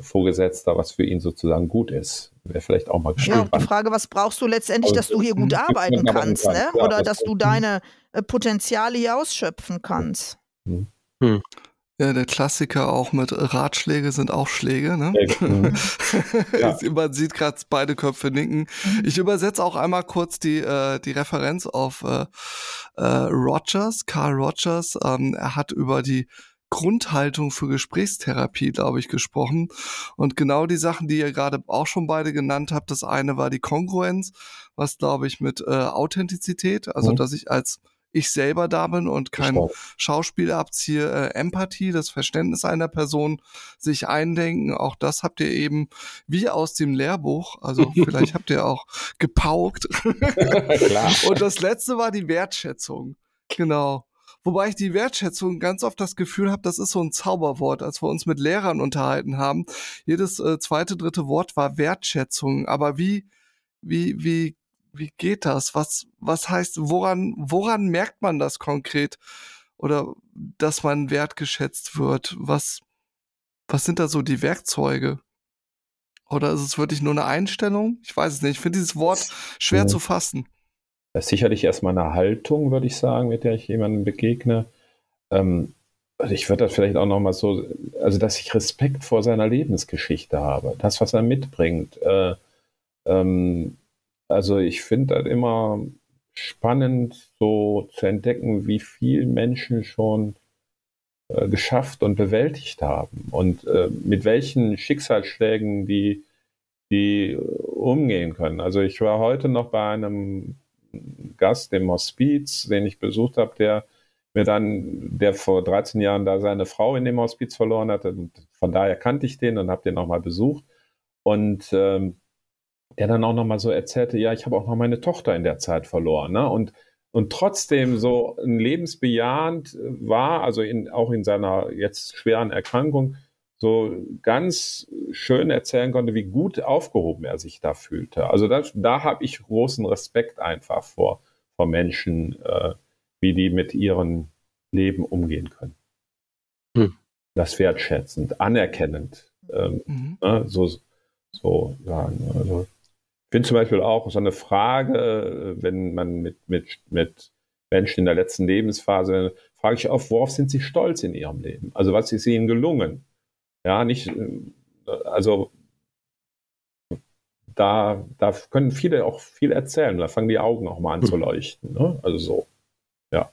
Vorgesetzter, was für ihn sozusagen gut ist. Wäre vielleicht auch mal gespannt. Ja, die Frage, was brauchst du letztendlich, dass du hier gut arbeiten kannst, ne? Oder dass du deine äh, Potenziale hier ausschöpfen kannst. Hm. Hm. Ja, der Klassiker auch mit Ratschläge sind auch Schläge. Ne? Mhm. *laughs* ja. Man sieht gerade beide Köpfe nicken. Mhm. Ich übersetze auch einmal kurz die, äh, die Referenz auf äh, äh, Rogers, Carl Rogers. Ähm, er hat über die Grundhaltung für Gesprächstherapie, glaube ich, gesprochen. Und genau die Sachen, die ihr gerade auch schon beide genannt habt, das eine war die Kongruenz, was, glaube ich, mit äh, Authentizität, also mhm. dass ich als ich selber da bin und kein Schauspiel abziehe, äh, Empathie, das Verständnis einer Person, sich eindenken, auch das habt ihr eben wie aus dem Lehrbuch, also *laughs* vielleicht habt ihr auch gepaukt. *laughs* und das letzte war die Wertschätzung. Genau. Wobei ich die Wertschätzung ganz oft das Gefühl habe, das ist so ein Zauberwort, als wir uns mit Lehrern unterhalten haben. Jedes äh, zweite, dritte Wort war Wertschätzung. Aber wie, wie, wie wie geht das? Was, was heißt, woran, woran merkt man das konkret? Oder dass man wertgeschätzt wird? Was, was sind da so die Werkzeuge? Oder ist es wirklich nur eine Einstellung? Ich weiß es nicht. Ich finde dieses Wort schwer ja. zu fassen. Ist sicherlich erstmal eine Haltung, würde ich sagen, mit der ich jemandem begegne. Ähm, also ich würde das vielleicht auch nochmal so, also dass ich Respekt vor seiner Lebensgeschichte habe, das, was er mitbringt. Äh, ähm, also ich finde das immer spannend, so zu entdecken, wie viel Menschen schon äh, geschafft und bewältigt haben und äh, mit welchen Schicksalsschlägen die, die umgehen können. Also ich war heute noch bei einem Gast im Hospiz, den ich besucht habe, der mir dann, der vor 13 Jahren da seine Frau in dem Hospiz verloren hatte. Und von daher kannte ich den und habe den nochmal besucht. Und ähm, der dann auch nochmal so erzählte, ja, ich habe auch noch meine Tochter in der Zeit verloren. Ne? Und, und trotzdem so ein lebensbejahend war, also in, auch in seiner jetzt schweren Erkrankung, so ganz schön erzählen konnte, wie gut aufgehoben er sich da fühlte. Also das, da habe ich großen Respekt einfach vor, vor Menschen, äh, wie die mit ihrem Leben umgehen können. Hm. Das wertschätzend, anerkennend, ähm, mhm. ne, so, so sagen. Also finde zum Beispiel auch so eine Frage, äh, wenn man mit, mit, mit Menschen in der letzten Lebensphase, frage ich oft, worauf sind sie stolz in ihrem Leben? Also was ist ihnen gelungen? Ja, nicht, äh, also da, da können viele auch viel erzählen. Da fangen die Augen auch mal an zu hm. leuchten. Ne? Also so, ja.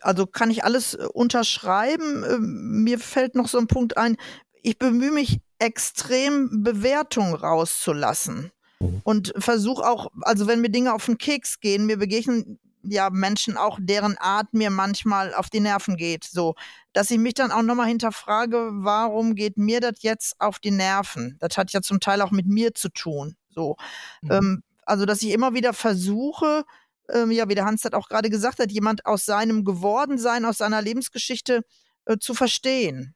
Also kann ich alles äh, unterschreiben. Ähm, mir fällt noch so ein Punkt ein. Ich bemühe mich extrem Bewertung rauszulassen. Mhm. Und versuche auch, also wenn mir Dinge auf den Keks gehen, mir begegnen ja Menschen auch, deren Art mir manchmal auf die Nerven geht. So, dass ich mich dann auch nochmal hinterfrage, warum geht mir das jetzt auf die Nerven? Das hat ja zum Teil auch mit mir zu tun. So, mhm. ähm, also dass ich immer wieder versuche, ähm, ja, wie der Hans das auch gerade gesagt hat, jemand aus seinem Gewordensein, aus seiner Lebensgeschichte äh, zu verstehen.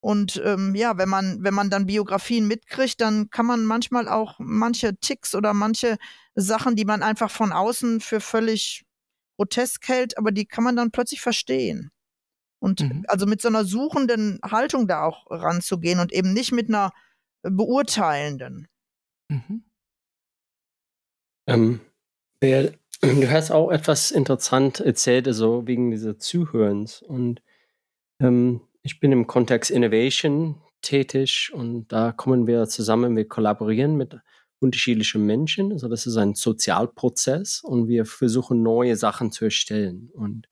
Und ähm, ja, wenn man, wenn man dann Biografien mitkriegt, dann kann man manchmal auch manche Ticks oder manche Sachen, die man einfach von außen für völlig grotesk hält, aber die kann man dann plötzlich verstehen. Und mhm. also mit so einer suchenden Haltung da auch ranzugehen und eben nicht mit einer beurteilenden. Mhm. Ähm, du hast auch etwas interessant erzählt, also wegen dieser Zuhörens. Und ähm, ich bin im Kontext Innovation tätig und da kommen wir zusammen, wir kollaborieren mit unterschiedlichen Menschen. Also das ist ein Sozialprozess und wir versuchen neue Sachen zu erstellen. Und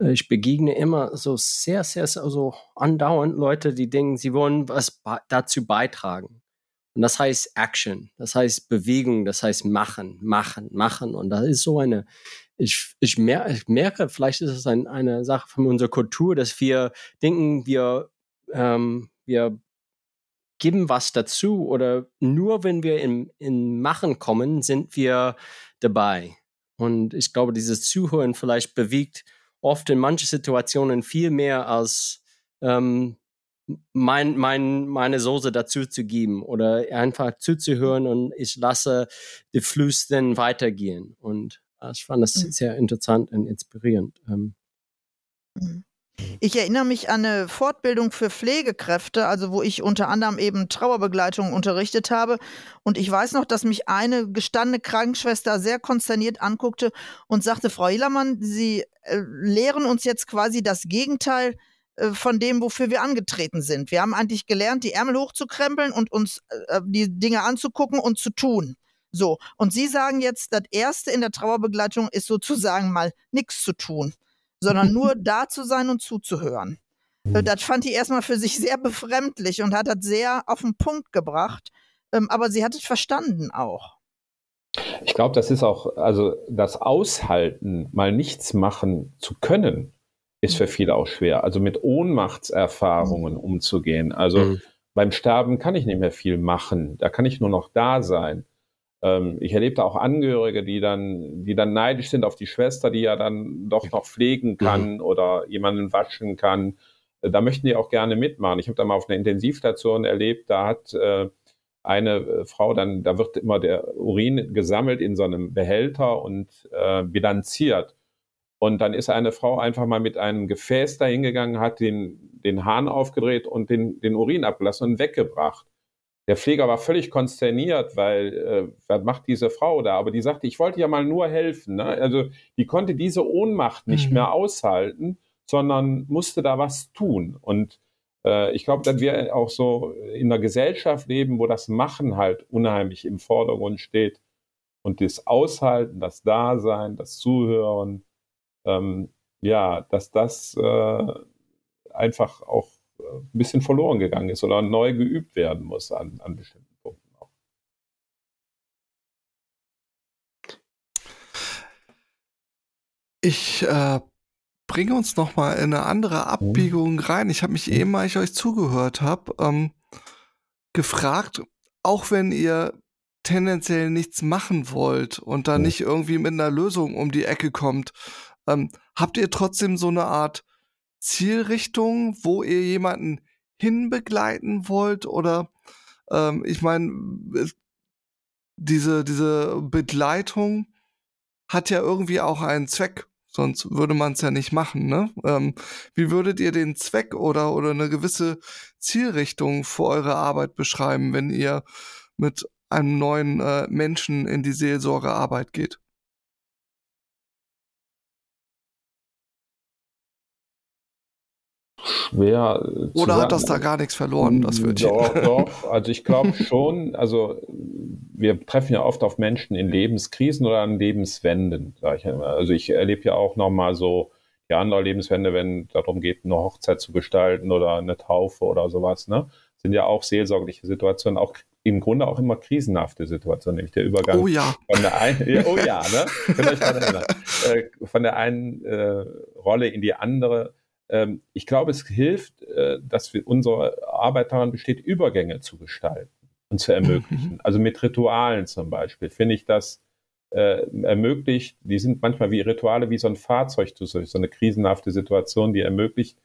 ich begegne immer so sehr, sehr, so andauernd Leute, die denken, sie wollen was dazu beitragen. Und das heißt Action, das heißt Bewegung, das heißt machen, machen, machen. Und das ist so eine, ich, ich, mer ich merke, vielleicht ist es ein, eine Sache von unserer Kultur, dass wir denken, wir, ähm, wir geben was dazu oder nur wenn wir in, in Machen kommen, sind wir dabei. Und ich glaube, dieses Zuhören vielleicht bewegt oft in manchen Situationen viel mehr als ähm, mein, mein, meine Soße dazu zu geben oder einfach zuzuhören und ich lasse die Fluss dann weitergehen. Und ich fand das mhm. sehr interessant und inspirierend. Ähm. Mhm. Ich erinnere mich an eine Fortbildung für Pflegekräfte, also wo ich unter anderem eben Trauerbegleitung unterrichtet habe. Und ich weiß noch, dass mich eine gestandene Krankenschwester sehr konsterniert anguckte und sagte, Frau Hillermann, Sie äh, lehren uns jetzt quasi das Gegenteil äh, von dem, wofür wir angetreten sind. Wir haben eigentlich gelernt, die Ärmel hochzukrempeln und uns äh, die Dinge anzugucken und zu tun. So, und Sie sagen jetzt, das Erste in der Trauerbegleitung ist sozusagen mal nichts zu tun, sondern nur *laughs* da zu sein und zuzuhören. Mhm. Das fand die erstmal für sich sehr befremdlich und hat das sehr auf den Punkt gebracht. Ähm, aber sie hat es verstanden auch. Ich glaube, das ist auch, also das Aushalten, mal nichts machen zu können, ist für viele auch schwer. Also mit Ohnmachtserfahrungen umzugehen. Also mhm. beim Sterben kann ich nicht mehr viel machen. Da kann ich nur noch da sein. Ähm, ich erlebte auch Angehörige, die dann, die dann neidisch sind auf die Schwester, die ja dann doch noch pflegen mhm. kann mhm. oder jemanden waschen kann. Äh, da möchten die auch gerne mitmachen. Ich habe da mal auf einer Intensivstation erlebt, da hat äh, eine äh, Frau dann, da wird immer der Urin gesammelt in so einem Behälter und äh, bilanziert. Und dann ist eine Frau einfach mal mit einem Gefäß dahingegangen, hat den, den Hahn aufgedreht und den, den Urin abgelassen und weggebracht. Der Pfleger war völlig konsterniert, weil äh, was macht diese Frau da? Aber die sagte, ich wollte ja mal nur helfen. Ne? Also die konnte diese Ohnmacht nicht mhm. mehr aushalten, sondern musste da was tun. Und äh, ich glaube, dass wir auch so in einer Gesellschaft leben, wo das Machen halt unheimlich im Vordergrund steht. Und das Aushalten, das Dasein, das Zuhören, ähm, ja, dass das äh, einfach auch ein bisschen verloren gegangen ist oder neu geübt werden muss an, an bestimmten Punkten auch. Ich äh, bringe uns noch mal in eine andere mhm. Abbiegung rein. Ich habe mich mhm. eben, als ich euch zugehört habe, ähm, gefragt, auch wenn ihr tendenziell nichts machen wollt und da mhm. nicht irgendwie mit einer Lösung um die Ecke kommt, ähm, habt ihr trotzdem so eine Art Zielrichtung, wo ihr jemanden hinbegleiten wollt? Oder ähm, ich meine, diese, diese Begleitung hat ja irgendwie auch einen Zweck, sonst würde man es ja nicht machen. Ne? Ähm, wie würdet ihr den Zweck oder, oder eine gewisse Zielrichtung für eure Arbeit beschreiben, wenn ihr mit einem neuen äh, Menschen in die Seelsorgearbeit geht? Schwer. Oder hat das da gar nichts verloren, das Wörtchen? Doch, *laughs* doch. Also ich glaube schon, also wir treffen ja oft auf Menschen in Lebenskrisen oder an Lebenswenden, sage ich immer. Also ich erlebe ja auch nochmal so die andere Lebenswende, wenn darum geht, eine Hochzeit zu gestalten oder eine Taufe oder sowas, ne? Sind ja auch seelsorgliche Situationen, auch im Grunde auch immer krisenhafte Situationen, nämlich der Übergang oh ja. von der einen, ja, oh ja, ne? Könnt euch erinnern, *laughs* äh, von der einen äh, Rolle in die andere ich glaube, es hilft, äh, dass wir unsere Arbeit daran besteht, Übergänge zu gestalten und zu ermöglichen. Mhm. Also mit Ritualen zum Beispiel finde ich das äh, ermöglicht, die sind manchmal wie Rituale, wie so ein Fahrzeug zu so eine krisenhafte Situation, die ermöglicht,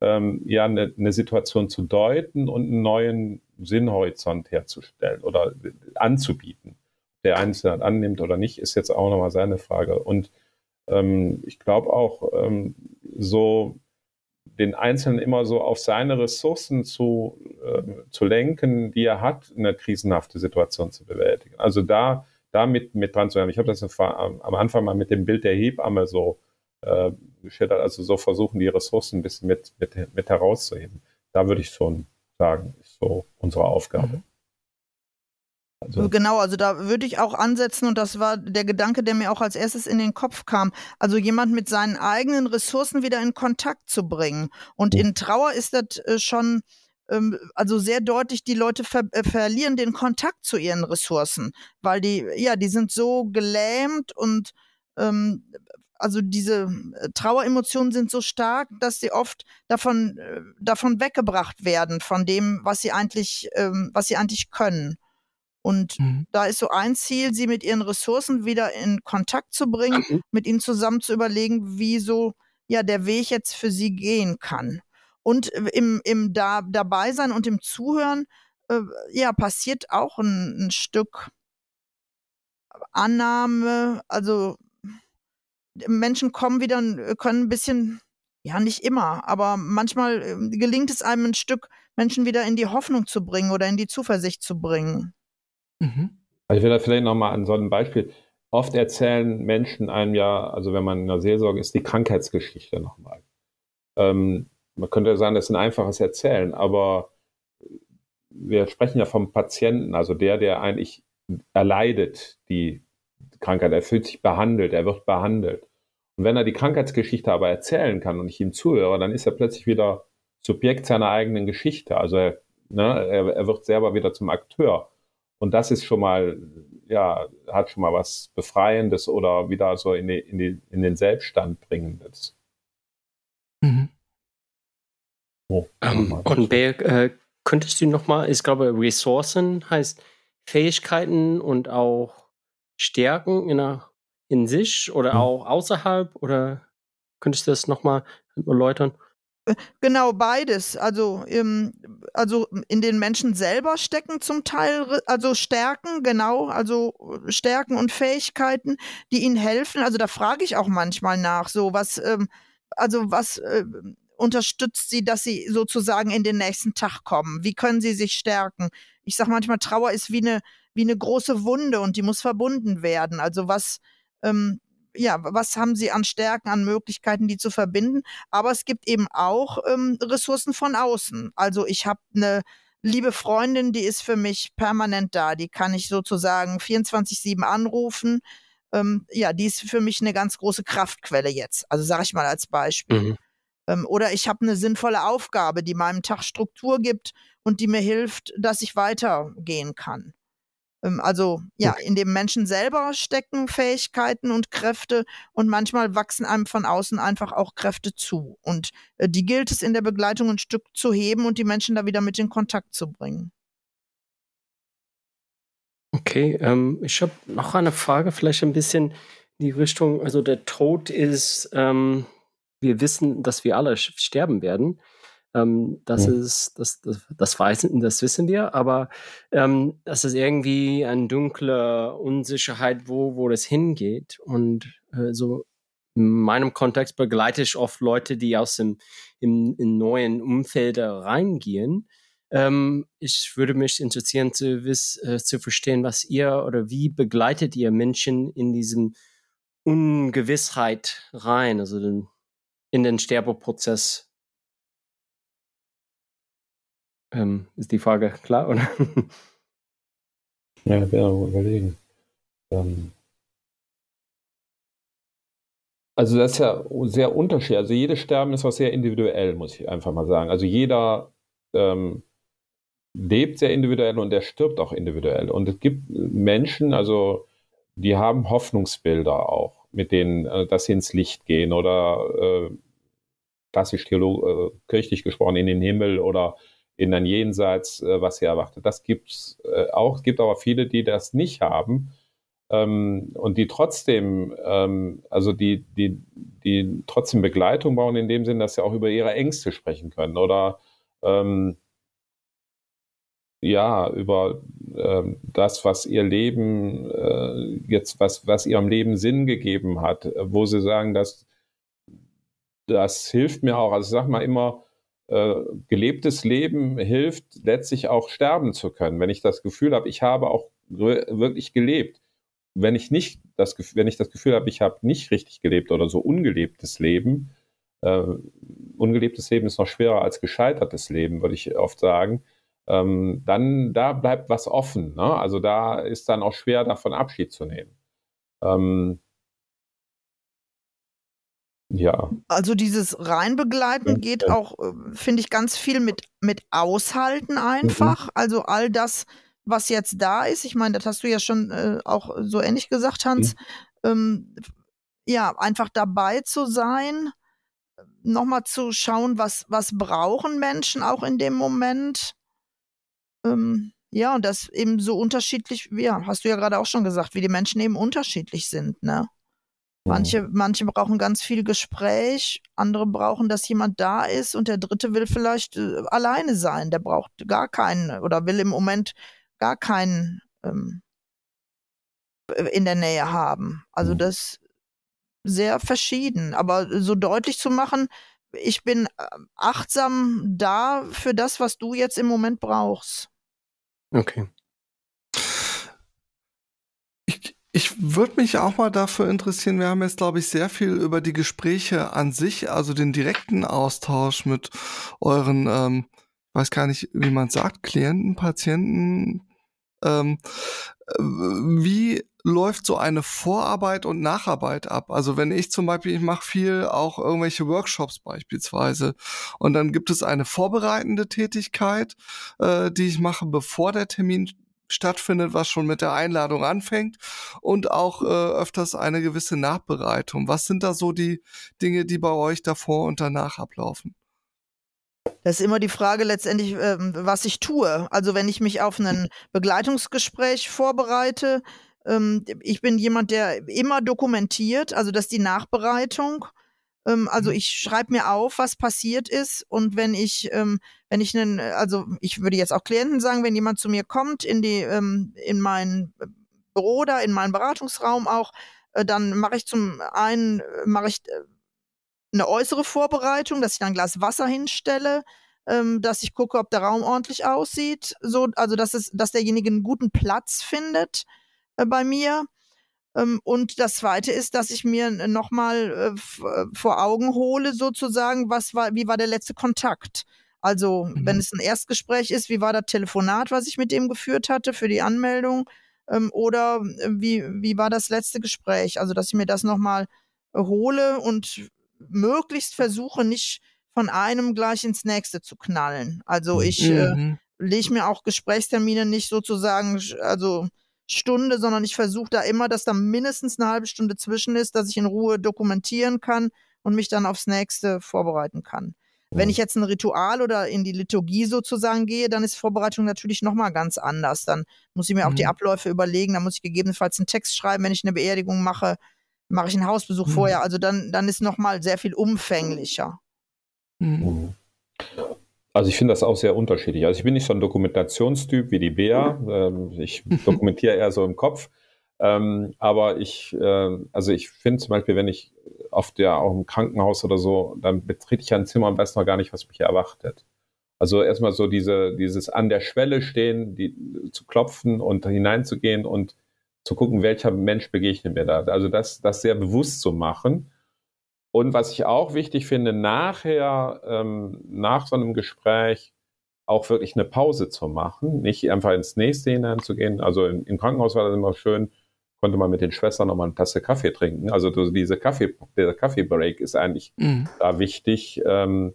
ähm, ja, eine, eine Situation zu deuten und einen neuen Sinnhorizont herzustellen oder anzubieten. Der Einzelne annimmt oder nicht, ist jetzt auch nochmal seine Frage. Und ähm, ich glaube auch, ähm, so den Einzelnen immer so auf seine Ressourcen zu, äh, zu lenken, die er hat, eine krisenhafte Situation zu bewältigen. Also da, da mit, mit dran zu haben. Ich habe das am Anfang mal mit dem Bild der Hebamme so äh, geschildert, also so versuchen, die Ressourcen ein bisschen mit, mit, mit herauszuheben. Da würde ich schon sagen, ist so unsere Aufgabe. Mhm. Also. Genau, also da würde ich auch ansetzen und das war der Gedanke, der mir auch als erstes in den Kopf kam. Also jemand mit seinen eigenen Ressourcen wieder in Kontakt zu bringen. Und in Trauer ist das äh, schon ähm, also sehr deutlich, die Leute ver äh, verlieren den Kontakt zu ihren Ressourcen, weil die, ja, die sind so gelähmt und ähm, also diese äh, Traueremotionen sind so stark, dass sie oft davon, äh, davon weggebracht werden, von dem, was sie eigentlich, ähm, was sie eigentlich können. Und mhm. da ist so ein Ziel, sie mit ihren Ressourcen wieder in Kontakt zu bringen, mhm. mit ihnen zusammen zu überlegen, wie so ja der Weg jetzt für sie gehen kann. Und äh, im, im da, Dabeisein und im Zuhören, äh, ja, passiert auch ein, ein Stück Annahme, also Menschen kommen wieder, können ein bisschen, ja, nicht immer, aber manchmal ähm, gelingt es einem ein Stück, Menschen wieder in die Hoffnung zu bringen oder in die Zuversicht zu bringen. Mhm. Also ich will da vielleicht nochmal an so einem Beispiel. Oft erzählen Menschen einem ja, also wenn man in der Seelsorge ist, die Krankheitsgeschichte nochmal. Ähm, man könnte ja sagen, das ist ein einfaches Erzählen, aber wir sprechen ja vom Patienten, also der, der eigentlich erleidet die Krankheit, er fühlt sich behandelt, er wird behandelt. Und wenn er die Krankheitsgeschichte aber erzählen kann und ich ihm zuhöre, dann ist er plötzlich wieder Subjekt seiner eigenen Geschichte. Also er, ne, er, er wird selber wieder zum Akteur. Und das ist schon mal, ja, hat schon mal was Befreiendes oder wieder so in, die, in, die, in den Selbststand bringendes. Mhm. Oh, um, ähm, und Berg, äh, könntest du nochmal, ich glaube, Ressourcen heißt Fähigkeiten und auch Stärken in, der, in sich oder mhm. auch außerhalb oder könntest du das nochmal erläutern? Genau, beides. Also, im, also in den Menschen selber stecken zum Teil, also Stärken, genau, also Stärken und Fähigkeiten, die ihnen helfen. Also da frage ich auch manchmal nach, so was, ähm, also was äh, unterstützt sie, dass sie sozusagen in den nächsten Tag kommen? Wie können sie sich stärken? Ich sage manchmal, Trauer ist wie eine, wie eine große Wunde und die muss verbunden werden. Also was, ähm, ja, was haben sie an Stärken, an Möglichkeiten, die zu verbinden. Aber es gibt eben auch ähm, Ressourcen von außen. Also ich habe eine liebe Freundin, die ist für mich permanent da. Die kann ich sozusagen 24-7 anrufen. Ähm, ja, die ist für mich eine ganz große Kraftquelle jetzt. Also sage ich mal als Beispiel. Mhm. Ähm, oder ich habe eine sinnvolle Aufgabe, die meinem Tag Struktur gibt und die mir hilft, dass ich weitergehen kann. Ähm, also ja, okay. in dem Menschen selber stecken Fähigkeiten und Kräfte und manchmal wachsen einem von außen einfach auch Kräfte zu. Und äh, die gilt es in der Begleitung ein Stück zu heben und die Menschen da wieder mit in Kontakt zu bringen. Okay, ähm, ich habe noch eine Frage, vielleicht ein bisschen in die Richtung, also der Tod ist, ähm, wir wissen, dass wir alle sterben werden. Ähm, das ja. ist, das, das, das, weiß, das wissen wir, aber ähm, das ist irgendwie eine dunkle Unsicherheit, wo, wo das hingeht. Und äh, so in meinem Kontext begleite ich oft Leute, die aus dem im, in neuen Umfelder reingehen. Ähm, ich würde mich interessieren zu, wiss, äh, zu verstehen, was ihr oder wie begleitet ihr Menschen in diesem Ungewissheit rein, also den, in den Sterbeprozess ähm, ist die Frage klar, oder? ja, werde überlegen. Ähm also das ist ja sehr unterschiedlich. Also jedes Sterben ist was sehr individuell, muss ich einfach mal sagen. Also jeder ähm, lebt sehr individuell und der stirbt auch individuell. Und es gibt Menschen, also die haben Hoffnungsbilder auch, mit denen, äh, dass sie ins Licht gehen oder äh, klassisch äh, kirchlich gesprochen in den Himmel oder in ein Jenseits, äh, was sie erwartet. Das gibt's äh, auch. Es gibt aber viele, die das nicht haben ähm, und die trotzdem, ähm, also die, die, die trotzdem Begleitung brauchen in dem Sinn, dass sie auch über ihre Ängste sprechen können oder ähm, ja, über äh, das, was ihr Leben äh, jetzt, was, was ihrem Leben Sinn gegeben hat, wo sie sagen, dass das hilft mir auch. Also ich sag mal immer, äh, gelebtes Leben hilft letztlich auch sterben zu können. Wenn ich das Gefühl habe, ich habe auch wirklich gelebt. Wenn ich nicht das, wenn ich das Gefühl habe, ich habe nicht richtig gelebt oder so ungelebtes Leben, äh, ungelebtes Leben ist noch schwerer als gescheitertes Leben, würde ich oft sagen. ähm, dann da bleibt was offen. Ne? Also da ist dann auch schwer, davon Abschied zu nehmen. Ähm, ja. Also dieses Reinbegleiten geht auch, äh, finde ich, ganz viel mit, mit Aushalten einfach. Mhm. Also all das, was jetzt da ist, ich meine, das hast du ja schon äh, auch so ähnlich gesagt, Hans, mhm. ähm, ja, einfach dabei zu sein, nochmal zu schauen, was, was brauchen Menschen auch in dem Moment. Ähm, ja, und das eben so unterschiedlich, ja, hast du ja gerade auch schon gesagt, wie die Menschen eben unterschiedlich sind, ne? Manche, mhm. manche brauchen ganz viel Gespräch, andere brauchen, dass jemand da ist und der dritte will vielleicht äh, alleine sein. Der braucht gar keinen oder will im Moment gar keinen ähm, in der Nähe haben. Also mhm. das sehr verschieden. Aber so deutlich zu machen, ich bin äh, achtsam da für das, was du jetzt im Moment brauchst. Okay. Ich, würde mich auch mal dafür interessieren, wir haben jetzt, glaube ich, sehr viel über die Gespräche an sich, also den direkten Austausch mit euren, ähm, weiß gar nicht, wie man sagt, Klienten, Patienten. Ähm, äh, wie läuft so eine Vorarbeit und Nacharbeit ab? Also wenn ich zum Beispiel, ich mache viel auch irgendwelche Workshops beispielsweise und dann gibt es eine vorbereitende Tätigkeit, äh, die ich mache, bevor der Termin stattfindet, was schon mit der Einladung anfängt und auch äh, öfters eine gewisse Nachbereitung. Was sind da so die Dinge, die bei euch davor und danach ablaufen? Das ist immer die Frage letztendlich, ähm, was ich tue. Also wenn ich mich auf ein Begleitungsgespräch vorbereite, ähm, ich bin jemand, der immer dokumentiert, also das ist die Nachbereitung. Ähm, also mhm. ich schreibe mir auf, was passiert ist und wenn ich, ähm, wenn ich einen, also ich würde jetzt auch Klienten sagen, wenn jemand zu mir kommt in die, ähm, in mein Büro oder in meinen Beratungsraum auch, äh, dann mache ich zum einen, äh, mache ich äh, eine äußere Vorbereitung, dass ich dann ein Glas Wasser hinstelle, ähm, dass ich gucke, ob der Raum ordentlich aussieht, so, also dass es, dass derjenige einen guten Platz findet äh, bei mir. Ähm, und das Zweite ist, dass ich mir nochmal äh, äh, vor Augen hole, sozusagen, was war, wie war der letzte Kontakt? Also, mhm. wenn es ein Erstgespräch ist, wie war das Telefonat, was ich mit dem geführt hatte für die Anmeldung? Ähm, oder äh, wie, wie war das letzte Gespräch? Also, dass ich mir das nochmal hole und möglichst versuche, nicht von einem gleich ins nächste zu knallen. Also, ich mhm. äh, lege mir auch Gesprächstermine nicht sozusagen, also Stunde, sondern ich versuche da immer, dass da mindestens eine halbe Stunde zwischen ist, dass ich in Ruhe dokumentieren kann und mich dann aufs nächste vorbereiten kann. Wenn ich jetzt ein Ritual oder in die Liturgie sozusagen gehe, dann ist Vorbereitung natürlich nochmal ganz anders. Dann muss ich mir auch die mhm. Abläufe überlegen, dann muss ich gegebenenfalls einen Text schreiben, wenn ich eine Beerdigung mache, mache ich einen Hausbesuch mhm. vorher. Also dann, dann ist nochmal sehr viel umfänglicher. Also ich finde das auch sehr unterschiedlich. Also ich bin nicht so ein Dokumentationstyp wie die Bea. Ähm, ich *laughs* dokumentiere eher so im Kopf. Ähm, aber ich, äh, also ich finde zum Beispiel, wenn ich auf der, auch im Krankenhaus oder so, dann betrete ich ein Zimmer und weiß noch gar nicht, was mich erwartet. Also erstmal so diese, dieses an der Schwelle stehen, die, zu klopfen und hineinzugehen und zu gucken, welcher Mensch begegnet mir da. Also das, das sehr bewusst zu machen und was ich auch wichtig finde, nachher, ähm, nach so einem Gespräch, auch wirklich eine Pause zu machen, nicht einfach ins nächste hineinzugehen. Also im, im Krankenhaus war das immer schön, konnte man mit den Schwestern nochmal eine Tasse Kaffee trinken. Also diese Kaffee, der Kaffeebreak ist eigentlich mhm. da wichtig. Ähm,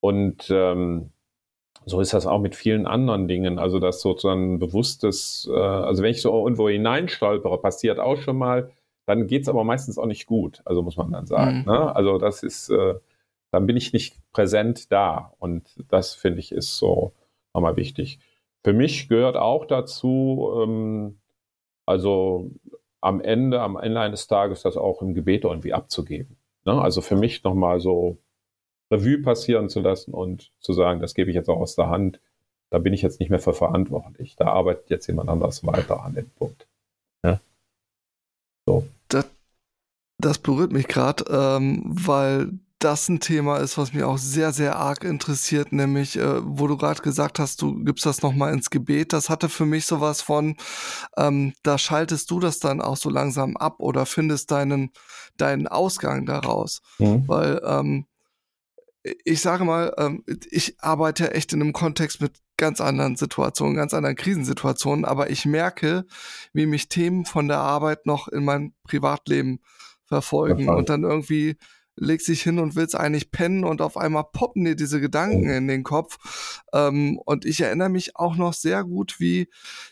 und ähm, so ist das auch mit vielen anderen Dingen. Also das sozusagen bewusstes, äh, also wenn ich so irgendwo hineinstolpere, passiert auch schon mal, dann geht es aber meistens auch nicht gut, also muss man dann sagen. Mhm. Ne? Also das ist, äh, dann bin ich nicht präsent da und das finde ich ist so nochmal wichtig. Für mich gehört auch dazu, ähm, also am Ende, am Ende eines Tages das auch im Gebet irgendwie abzugeben. Ne? Also für mich nochmal so Revue passieren zu lassen und zu sagen, das gebe ich jetzt auch aus der Hand. Da bin ich jetzt nicht mehr für verantwortlich. Da arbeitet jetzt jemand anders weiter an dem Punkt. Ja? So das berührt mich gerade, ähm, weil das ein Thema ist, was mich auch sehr, sehr arg interessiert, nämlich, äh, wo du gerade gesagt hast, du gibst das nochmal ins Gebet. Das hatte für mich sowas von, ähm, da schaltest du das dann auch so langsam ab oder findest deinen, deinen Ausgang daraus. Mhm. Weil, ähm, ich sage mal, ähm, ich arbeite echt in einem Kontext mit ganz anderen Situationen, ganz anderen Krisensituationen, aber ich merke, wie mich Themen von der Arbeit noch in mein Privatleben verfolgen und dann irgendwie legst dich hin und willst eigentlich pennen und auf einmal poppen dir diese Gedanken in den Kopf. Ähm, und ich erinnere mich auch noch sehr gut, wie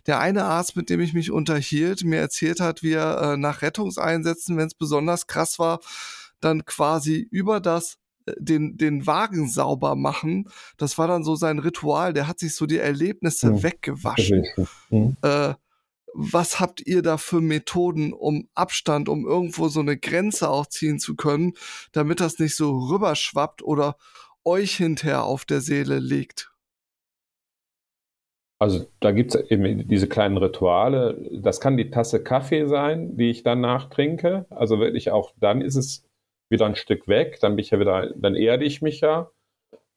der eine Arzt, mit dem ich mich unterhielt, mir erzählt hat, wie er äh, nach Rettungseinsätzen, wenn es besonders krass war, dann quasi über das den, den Wagen sauber machen. Das war dann so sein Ritual. Der hat sich so die Erlebnisse mhm. weggewaschen. Mhm. Äh, was habt ihr da für Methoden, um Abstand, um irgendwo so eine Grenze auch ziehen zu können, damit das nicht so rüberschwappt oder euch hinterher auf der Seele liegt? Also da gibt es eben diese kleinen Rituale. Das kann die Tasse Kaffee sein, die ich danach trinke. Also wirklich auch dann ist es wieder ein Stück weg, dann bin ich ja wieder, dann erde ich mich ja.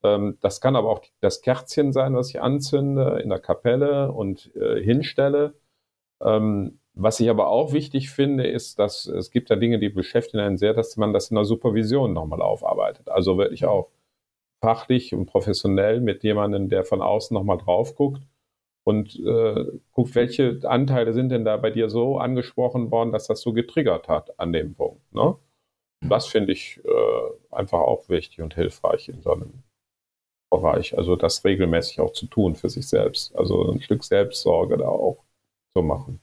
Ähm, das kann aber auch das Kerzchen sein, was ich anzünde in der Kapelle und äh, hinstelle. Ähm, was ich aber auch wichtig finde, ist, dass es gibt ja Dinge, die beschäftigen einen sehr, dass man das in der Supervision nochmal aufarbeitet. Also wirklich auch fachlich und professionell mit jemandem, der von außen nochmal drauf guckt und äh, guckt, welche Anteile sind denn da bei dir so angesprochen worden, dass das so getriggert hat an dem Punkt. Ne? Das finde ich äh, einfach auch wichtig und hilfreich in so einem Bereich. Also das regelmäßig auch zu tun für sich selbst. Also ein Stück Selbstsorge da auch zu machen.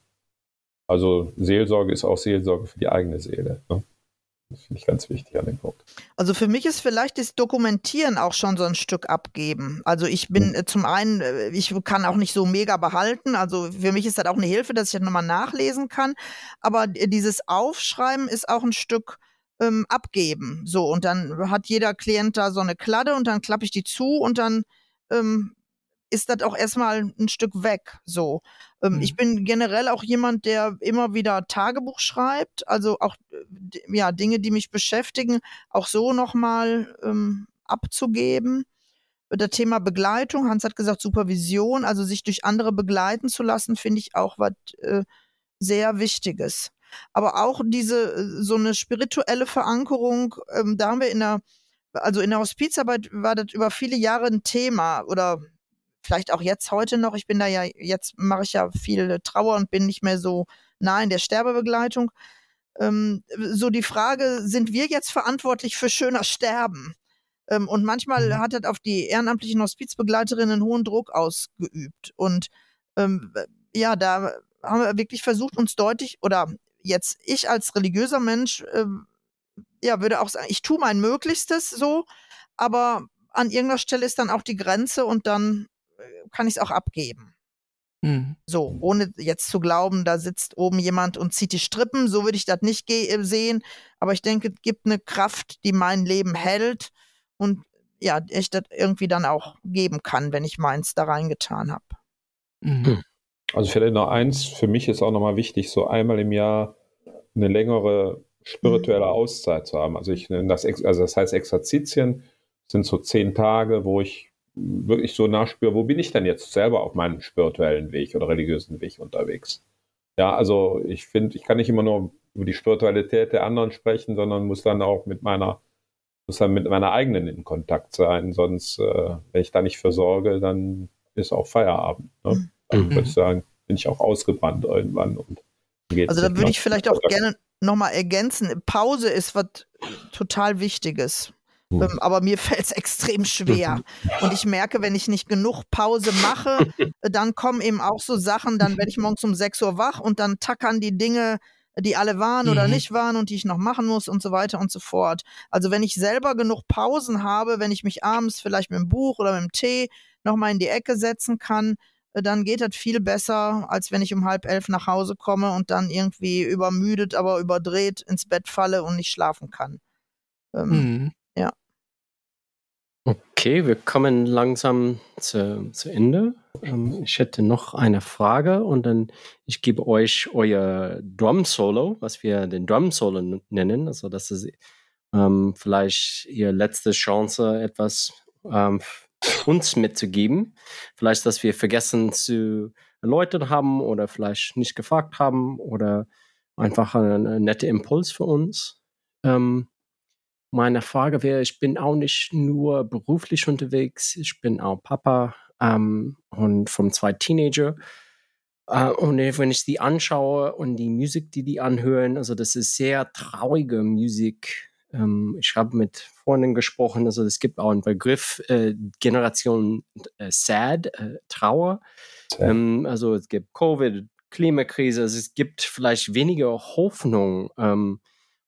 Also Seelsorge ist auch Seelsorge für die eigene Seele. Ne? Das finde ich ganz wichtig an dem Punkt. Also für mich ist vielleicht das Dokumentieren auch schon so ein Stück abgeben. Also ich bin mhm. zum einen, äh, ich kann auch nicht so mega behalten. Also für mich ist das auch eine Hilfe, dass ich das nochmal nachlesen kann. Aber dieses Aufschreiben ist auch ein Stück ähm, abgeben. So, und dann hat jeder Klient da so eine Kladde und dann klappe ich die zu und dann ähm, ist das auch erstmal ein Stück weg. So. Ähm, mhm. Ich bin generell auch jemand, der immer wieder Tagebuch schreibt, also auch ja, Dinge, die mich beschäftigen, auch so nochmal ähm, abzugeben. Das Thema Begleitung, Hans hat gesagt, Supervision, also sich durch andere begleiten zu lassen, finde ich auch was äh, sehr Wichtiges aber auch diese äh, so eine spirituelle Verankerung, ähm, da haben wir in der, also in der Hospizarbeit war das über viele Jahre ein Thema oder vielleicht auch jetzt heute noch. Ich bin da ja, jetzt mache ich ja viel Trauer und bin nicht mehr so nah in der Sterbebegleitung. Ähm, so die Frage, sind wir jetzt verantwortlich für schöner Sterben? Ähm, und manchmal mhm. hat das auf die ehrenamtlichen Hospizbegleiterinnen hohen Druck ausgeübt. Und ähm, ja, da haben wir wirklich versucht, uns deutlich oder jetzt ich als religiöser Mensch, äh, ja, würde auch sagen, ich tue mein Möglichstes so, aber an irgendeiner Stelle ist dann auch die Grenze und dann kann ich es auch abgeben. Mhm. So, ohne jetzt zu glauben, da sitzt oben jemand und zieht die Strippen, so würde ich das nicht äh, sehen. Aber ich denke, es gibt eine Kraft, die mein Leben hält und ja, ich das irgendwie dann auch geben kann, wenn ich meins da reingetan habe. Mhm. Hm. Also vielleicht noch eins, für mich ist auch nochmal wichtig, so einmal im Jahr eine längere spirituelle mhm. Auszeit zu haben. Also ich nenne das, also das heißt Exerzitien sind so zehn Tage, wo ich wirklich so nachspüre, wo bin ich denn jetzt selber auf meinem spirituellen Weg oder religiösen Weg unterwegs. Ja, also ich finde, ich kann nicht immer nur über die Spiritualität der anderen sprechen, sondern muss dann auch mit meiner, muss dann mit meiner eigenen in Kontakt sein. Sonst, äh, wenn ich da nicht versorge, dann ist auch Feierabend. Ne? Mhm. Dann würde ich sagen, bin ich auch ausgebrannt irgendwann. Und also da würde ich vielleicht auch gerne nochmal ergänzen. Pause ist was total Wichtiges. Hm. Aber mir *laughs* fällt es extrem schwer. Und ich merke, wenn ich nicht genug Pause mache, *laughs* dann kommen eben auch so Sachen, dann werde ich morgens um 6 Uhr wach und dann tackern die Dinge, die alle waren oder mhm. nicht waren und die ich noch machen muss und so weiter und so fort. Also wenn ich selber genug Pausen habe, wenn ich mich abends vielleicht mit dem Buch oder mit dem Tee nochmal in die Ecke setzen kann, dann geht das viel besser, als wenn ich um halb elf nach Hause komme und dann irgendwie übermüdet, aber überdreht ins Bett falle und nicht schlafen kann. Ähm, mhm. Okay, wir kommen langsam zu, zu Ende. Ähm, ich hätte noch eine Frage und dann ich gebe euch euer Drum Solo, was wir den Drum Solo nennen. Also das ist ähm, vielleicht ihr letzte Chance, etwas ähm, uns mitzugeben. Vielleicht, dass wir vergessen zu erläutern haben oder vielleicht nicht gefragt haben oder einfach ein netter Impuls für uns. Ähm, meine Frage wäre, ich bin auch nicht nur beruflich unterwegs, ich bin auch Papa ähm, und von zwei Teenager. Äh, und wenn ich die anschaue und die Musik, die die anhören, also das ist sehr traurige Musik. Ähm, ich habe mit Freunden gesprochen, also es gibt auch einen Begriff äh, Generation äh, Sad, äh, Trauer. Ähm, also es gibt Covid, Klimakrise, also es gibt vielleicht weniger Hoffnung. Ähm,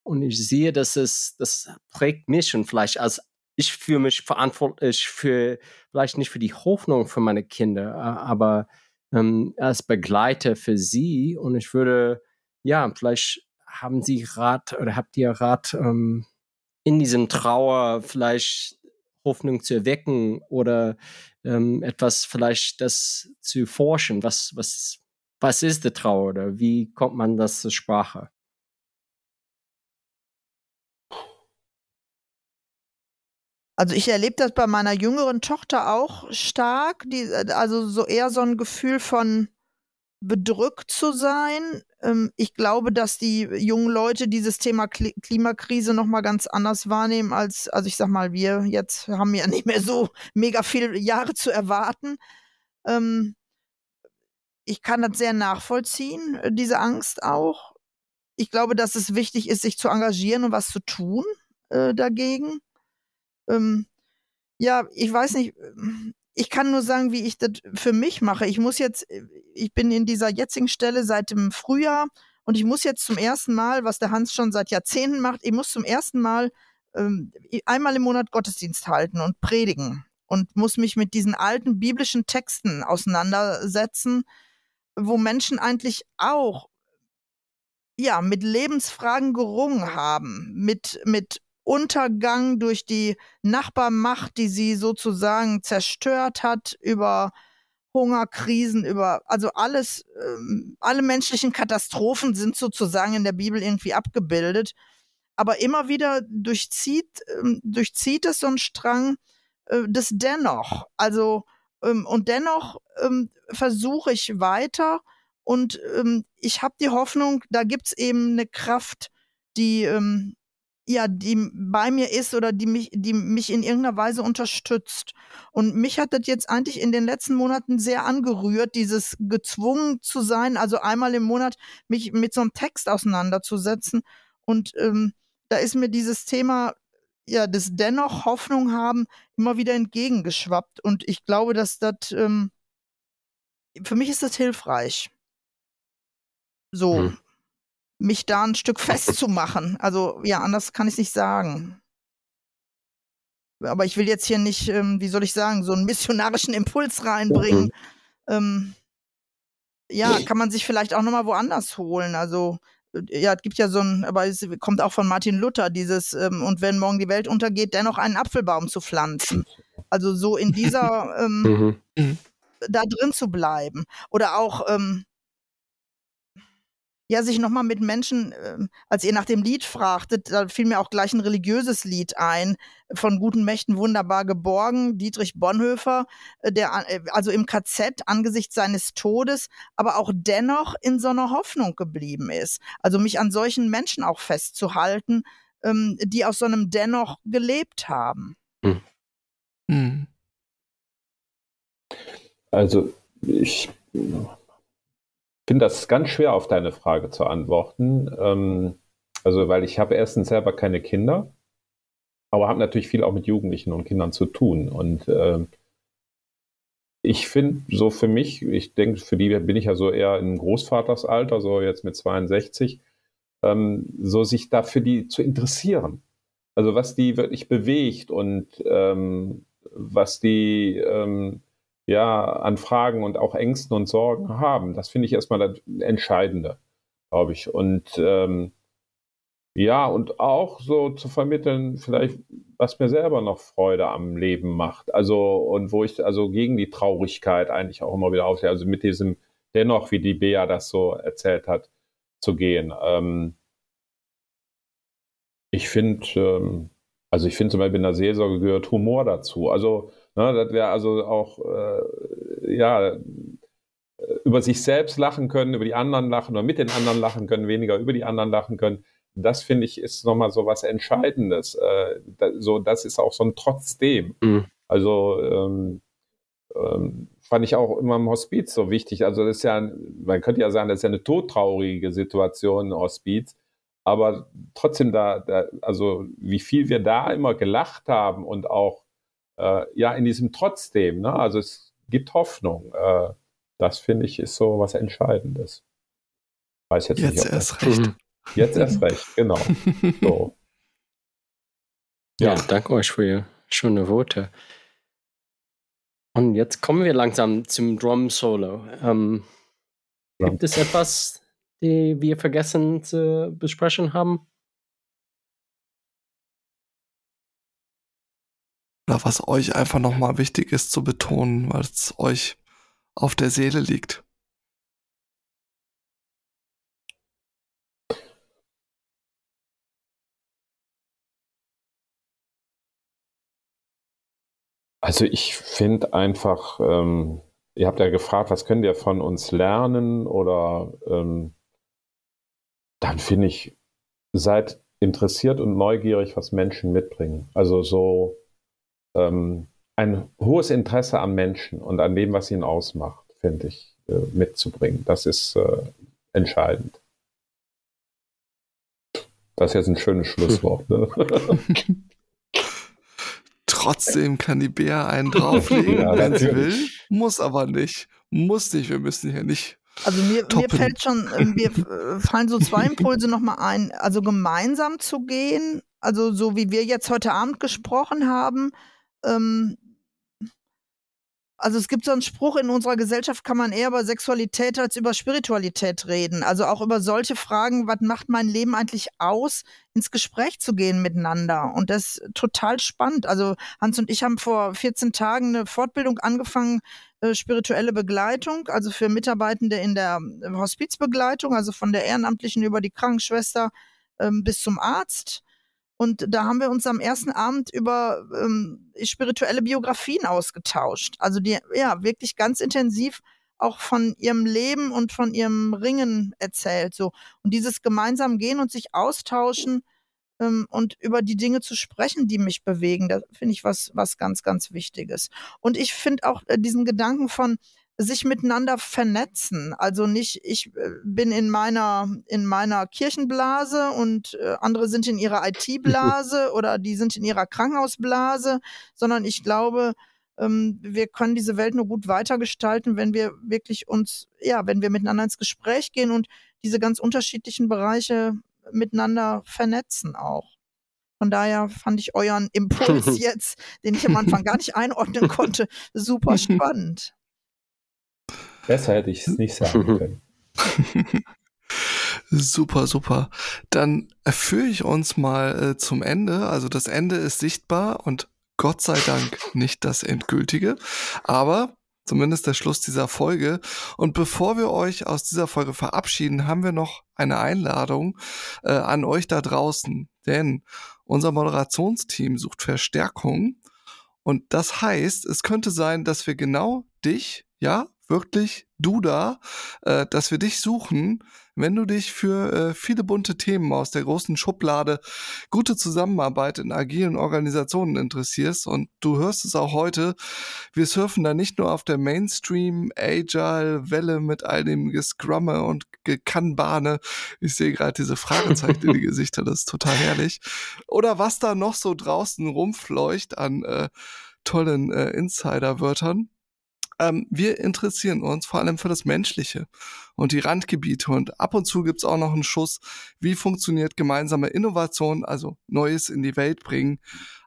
und ich sehe, dass es, das prägt mich und vielleicht als ich fühle mich verantwortlich für, vielleicht nicht für die Hoffnung für meine Kinder, aber ähm, als Begleiter für sie. Und ich würde, ja, vielleicht haben Sie Rat oder habt ihr Rat, ähm, in diesem Trauer vielleicht Hoffnung zu erwecken oder ähm, etwas vielleicht das zu forschen. Was, was, was ist die Trauer oder wie kommt man das zur Sprache? Also ich erlebe das bei meiner jüngeren Tochter auch stark, die, äh, also so eher so ein Gefühl von bedrückt zu sein. Ähm, ich glaube, dass die jungen Leute dieses Thema Klimakrise noch mal ganz anders wahrnehmen als, also ich sag mal, wir jetzt haben ja *laughs* nicht mehr so mega viele Jahre zu erwarten. Ähm, ich kann das sehr nachvollziehen, äh, diese Angst auch. Ich glaube, dass es wichtig ist, sich zu engagieren und was zu tun äh, dagegen. Ähm, ja, ich weiß nicht, ich kann nur sagen, wie ich das für mich mache. Ich muss jetzt, ich bin in dieser jetzigen Stelle seit dem Frühjahr und ich muss jetzt zum ersten Mal, was der Hans schon seit Jahrzehnten macht, ich muss zum ersten Mal ähm, einmal im Monat Gottesdienst halten und predigen und muss mich mit diesen alten biblischen Texten auseinandersetzen, wo Menschen eigentlich auch ja mit Lebensfragen gerungen haben, mit mit Untergang durch die Nachbarmacht, die sie sozusagen zerstört hat, über Hungerkrisen, über, also alles, ähm, alle menschlichen Katastrophen sind sozusagen in der Bibel irgendwie abgebildet. Aber immer wieder durchzieht, ähm, durchzieht es so ein Strang äh, des Dennoch. Also, ähm, und dennoch ähm, versuche ich weiter und ähm, ich habe die Hoffnung, da gibt's eben eine Kraft, die, ähm, ja, die bei mir ist oder die mich, die mich in irgendeiner Weise unterstützt. Und mich hat das jetzt eigentlich in den letzten Monaten sehr angerührt, dieses gezwungen zu sein, also einmal im Monat mich mit so einem Text auseinanderzusetzen. Und ähm, da ist mir dieses Thema, ja, das dennoch Hoffnung haben, immer wieder entgegengeschwappt. Und ich glaube, dass das, ähm, für mich ist das hilfreich. So. Hm mich da ein Stück festzumachen. Also ja, anders kann ich nicht sagen. Aber ich will jetzt hier nicht, ähm, wie soll ich sagen, so einen missionarischen Impuls reinbringen. Mhm. Ähm, ja, kann man sich vielleicht auch nochmal woanders holen. Also äh, ja, es gibt ja so ein, aber es kommt auch von Martin Luther, dieses, ähm, und wenn morgen die Welt untergeht, dennoch einen Apfelbaum zu pflanzen. Also so in dieser, ähm, mhm. mhm. da drin zu bleiben. Oder auch, ähm, ja, sich nochmal mit Menschen, äh, als ihr nach dem Lied fragtet, da fiel mir auch gleich ein religiöses Lied ein, von guten Mächten wunderbar geborgen, Dietrich Bonhoeffer, äh, der äh, also im KZ angesichts seines Todes, aber auch dennoch in so einer Hoffnung geblieben ist. Also mich an solchen Menschen auch festzuhalten, ähm, die aus so einem Dennoch gelebt haben. Hm. hm. Also ich finde das ganz schwer auf deine Frage zu antworten. Ähm, also, weil ich habe erstens selber keine Kinder, aber habe natürlich viel auch mit Jugendlichen und Kindern zu tun. Und äh, ich finde so für mich, ich denke, für die bin ich ja so eher im Großvatersalter, so jetzt mit 62, ähm, so sich dafür die zu interessieren. Also was die wirklich bewegt und ähm, was die ähm, ja an Fragen und auch Ängsten und Sorgen haben. Das finde ich erstmal das Entscheidende, glaube ich. Und ähm, ja, und auch so zu vermitteln, vielleicht, was mir selber noch Freude am Leben macht. Also, und wo ich also gegen die Traurigkeit eigentlich auch immer wieder aufsehe. Also mit diesem dennoch, wie die Bea das so erzählt hat, zu gehen. Ähm, ich finde, ähm, also ich finde zum Beispiel in der Seelsorge gehört Humor dazu. Also Ne, das wäre also auch, äh, ja, über sich selbst lachen können, über die anderen lachen oder mit den anderen lachen können, weniger über die anderen lachen können. Das finde ich ist nochmal so was Entscheidendes. Äh, da, so, das ist auch so ein Trotzdem. Mhm. Also, ähm, ähm, fand ich auch immer im Hospiz so wichtig. Also das ist ja, man könnte ja sagen, das ist ja eine todtraurige Situation im Hospiz. Aber trotzdem da, da, also wie viel wir da immer gelacht haben und auch äh, ja in diesem trotzdem, ne? also es gibt Hoffnung. Äh, das finde ich ist so was Entscheidendes. Weiß jetzt, jetzt nicht, erst recht. Mhm. Jetzt erst recht, genau. *laughs* So. Ja. ja, danke euch für Ihre schöne Worte. Und jetzt kommen wir langsam zum Drum Solo. Ähm, gibt es etwas, die wir vergessen zu besprechen haben? Oder was euch einfach nochmal wichtig ist zu betonen, weil es euch auf der Seele liegt. Also ich finde einfach, ähm, ihr habt ja gefragt, was könnt ihr von uns lernen oder ähm, dann finde ich, seid interessiert und neugierig, was Menschen mitbringen. Also so ähm, ein hohes Interesse am Menschen und an dem, was ihn ausmacht, finde ich, äh, mitzubringen. Das ist äh, entscheidend. Das ist jetzt ein schönes Schlusswort. Ne? *laughs* Trotzdem kann die Bär einen drauflegen, ja, wenn sie will. Muss aber nicht. Muss nicht. Wir müssen hier nicht. Also mir, mir fällt schon, äh, mir äh, fallen so zwei Impulse nochmal ein. Also gemeinsam zu gehen, also so wie wir jetzt heute Abend gesprochen haben, ähm, also es gibt so einen Spruch, in unserer Gesellschaft kann man eher über Sexualität als über Spiritualität reden. Also auch über solche Fragen, was macht mein Leben eigentlich aus, ins Gespräch zu gehen miteinander. Und das ist total spannend. Also Hans und ich haben vor 14 Tagen eine Fortbildung angefangen, äh, spirituelle Begleitung, also für Mitarbeitende in der äh, Hospizbegleitung, also von der Ehrenamtlichen über die Krankenschwester ähm, bis zum Arzt. Und da haben wir uns am ersten Abend über ähm, spirituelle Biografien ausgetauscht. Also die, ja, wirklich ganz intensiv auch von ihrem Leben und von ihrem Ringen erzählt. So. Und dieses gemeinsam gehen und sich austauschen ähm, und über die Dinge zu sprechen, die mich bewegen, da finde ich was, was ganz, ganz Wichtiges. Und ich finde auch äh, diesen Gedanken von, sich miteinander vernetzen. Also nicht, ich äh, bin in meiner, in meiner Kirchenblase und äh, andere sind in ihrer IT-Blase *laughs* oder die sind in ihrer Krankenhausblase, sondern ich glaube, ähm, wir können diese Welt nur gut weitergestalten, wenn wir wirklich uns, ja, wenn wir miteinander ins Gespräch gehen und diese ganz unterschiedlichen Bereiche miteinander vernetzen auch. Von daher fand ich euren Impuls *laughs* jetzt, den ich am Anfang gar nicht einordnen *laughs* konnte, super spannend. Besser hätte ich es nicht sagen *laughs* können. super, super. Dann führe ich uns mal äh, zum Ende. Also das Ende ist sichtbar und Gott sei Dank nicht das Endgültige, aber zumindest der Schluss dieser Folge. Und bevor wir euch aus dieser Folge verabschieden, haben wir noch eine Einladung äh, an euch da draußen, denn unser Moderationsteam sucht Verstärkung. Und das heißt, es könnte sein, dass wir genau dich, ja, wirklich du da, äh, dass wir dich suchen, wenn du dich für äh, viele bunte Themen aus der großen Schublade gute Zusammenarbeit in agilen Organisationen interessierst und du hörst es auch heute, wir surfen da nicht nur auf der Mainstream Agile Welle mit all dem Gescrumme und Gekanbane. Ich sehe gerade diese Fragezeichen in die *laughs* Gesichter, das ist total herrlich. Oder was da noch so draußen rumfleucht an äh, tollen äh, Insider-Wörtern. Ähm, wir interessieren uns vor allem für das Menschliche und die Randgebiete und ab und zu gibt's auch noch einen Schuss, wie funktioniert gemeinsame Innovation, also Neues in die Welt bringen.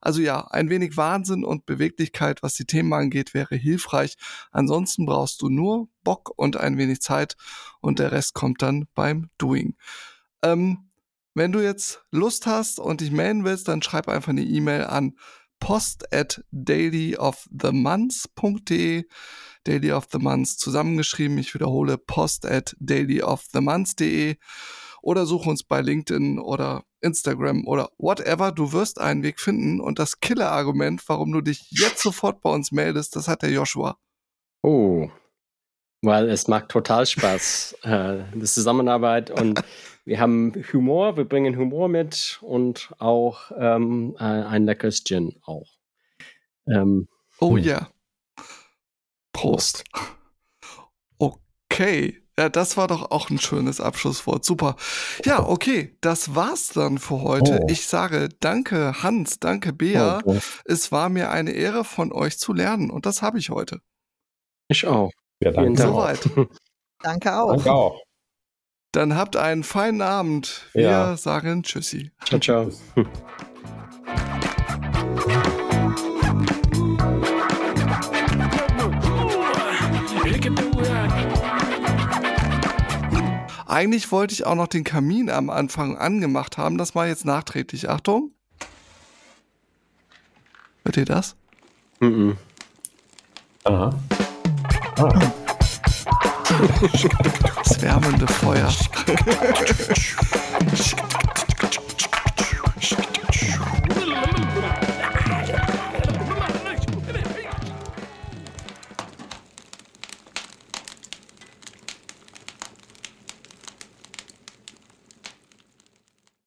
Also ja, ein wenig Wahnsinn und Beweglichkeit, was die Themen angeht, wäre hilfreich. Ansonsten brauchst du nur Bock und ein wenig Zeit und der Rest kommt dann beim Doing. Ähm, wenn du jetzt Lust hast und dich melden willst, dann schreib einfach eine E-Mail an post at dailyofthemonths.de. Daily of the Months zusammengeschrieben. Ich wiederhole post at dailyofthemonths.de oder such uns bei LinkedIn oder Instagram oder whatever. Du wirst einen Weg finden. Und das Killer-Argument, warum du dich jetzt sofort bei uns meldest, das hat der Joshua. Oh, weil es macht total Spaß, äh, die Zusammenarbeit und *laughs* wir haben Humor, wir bringen Humor mit und auch ähm, ein leckeres Gin auch. Ähm, oh hm. ja. Prost. Okay. Ja, das war doch auch ein schönes Abschlusswort. Super. Ja, okay, das war's dann für heute. Oh. Ich sage danke Hans, danke Bea. Oh, es war mir eine Ehre von euch zu lernen und das habe ich heute. Ich auch. Ja, danke. Soweit. *laughs* danke auch. Danke auch. Dann habt einen feinen Abend. Wir ja. sagen Tschüssi. Ciao, ciao. Eigentlich wollte ich auch noch den Kamin am Anfang angemacht haben. Das war jetzt nachträglich. Achtung. Hört ihr das? Mhm. Aha. Ah. Das wärmende Feuer. *laughs*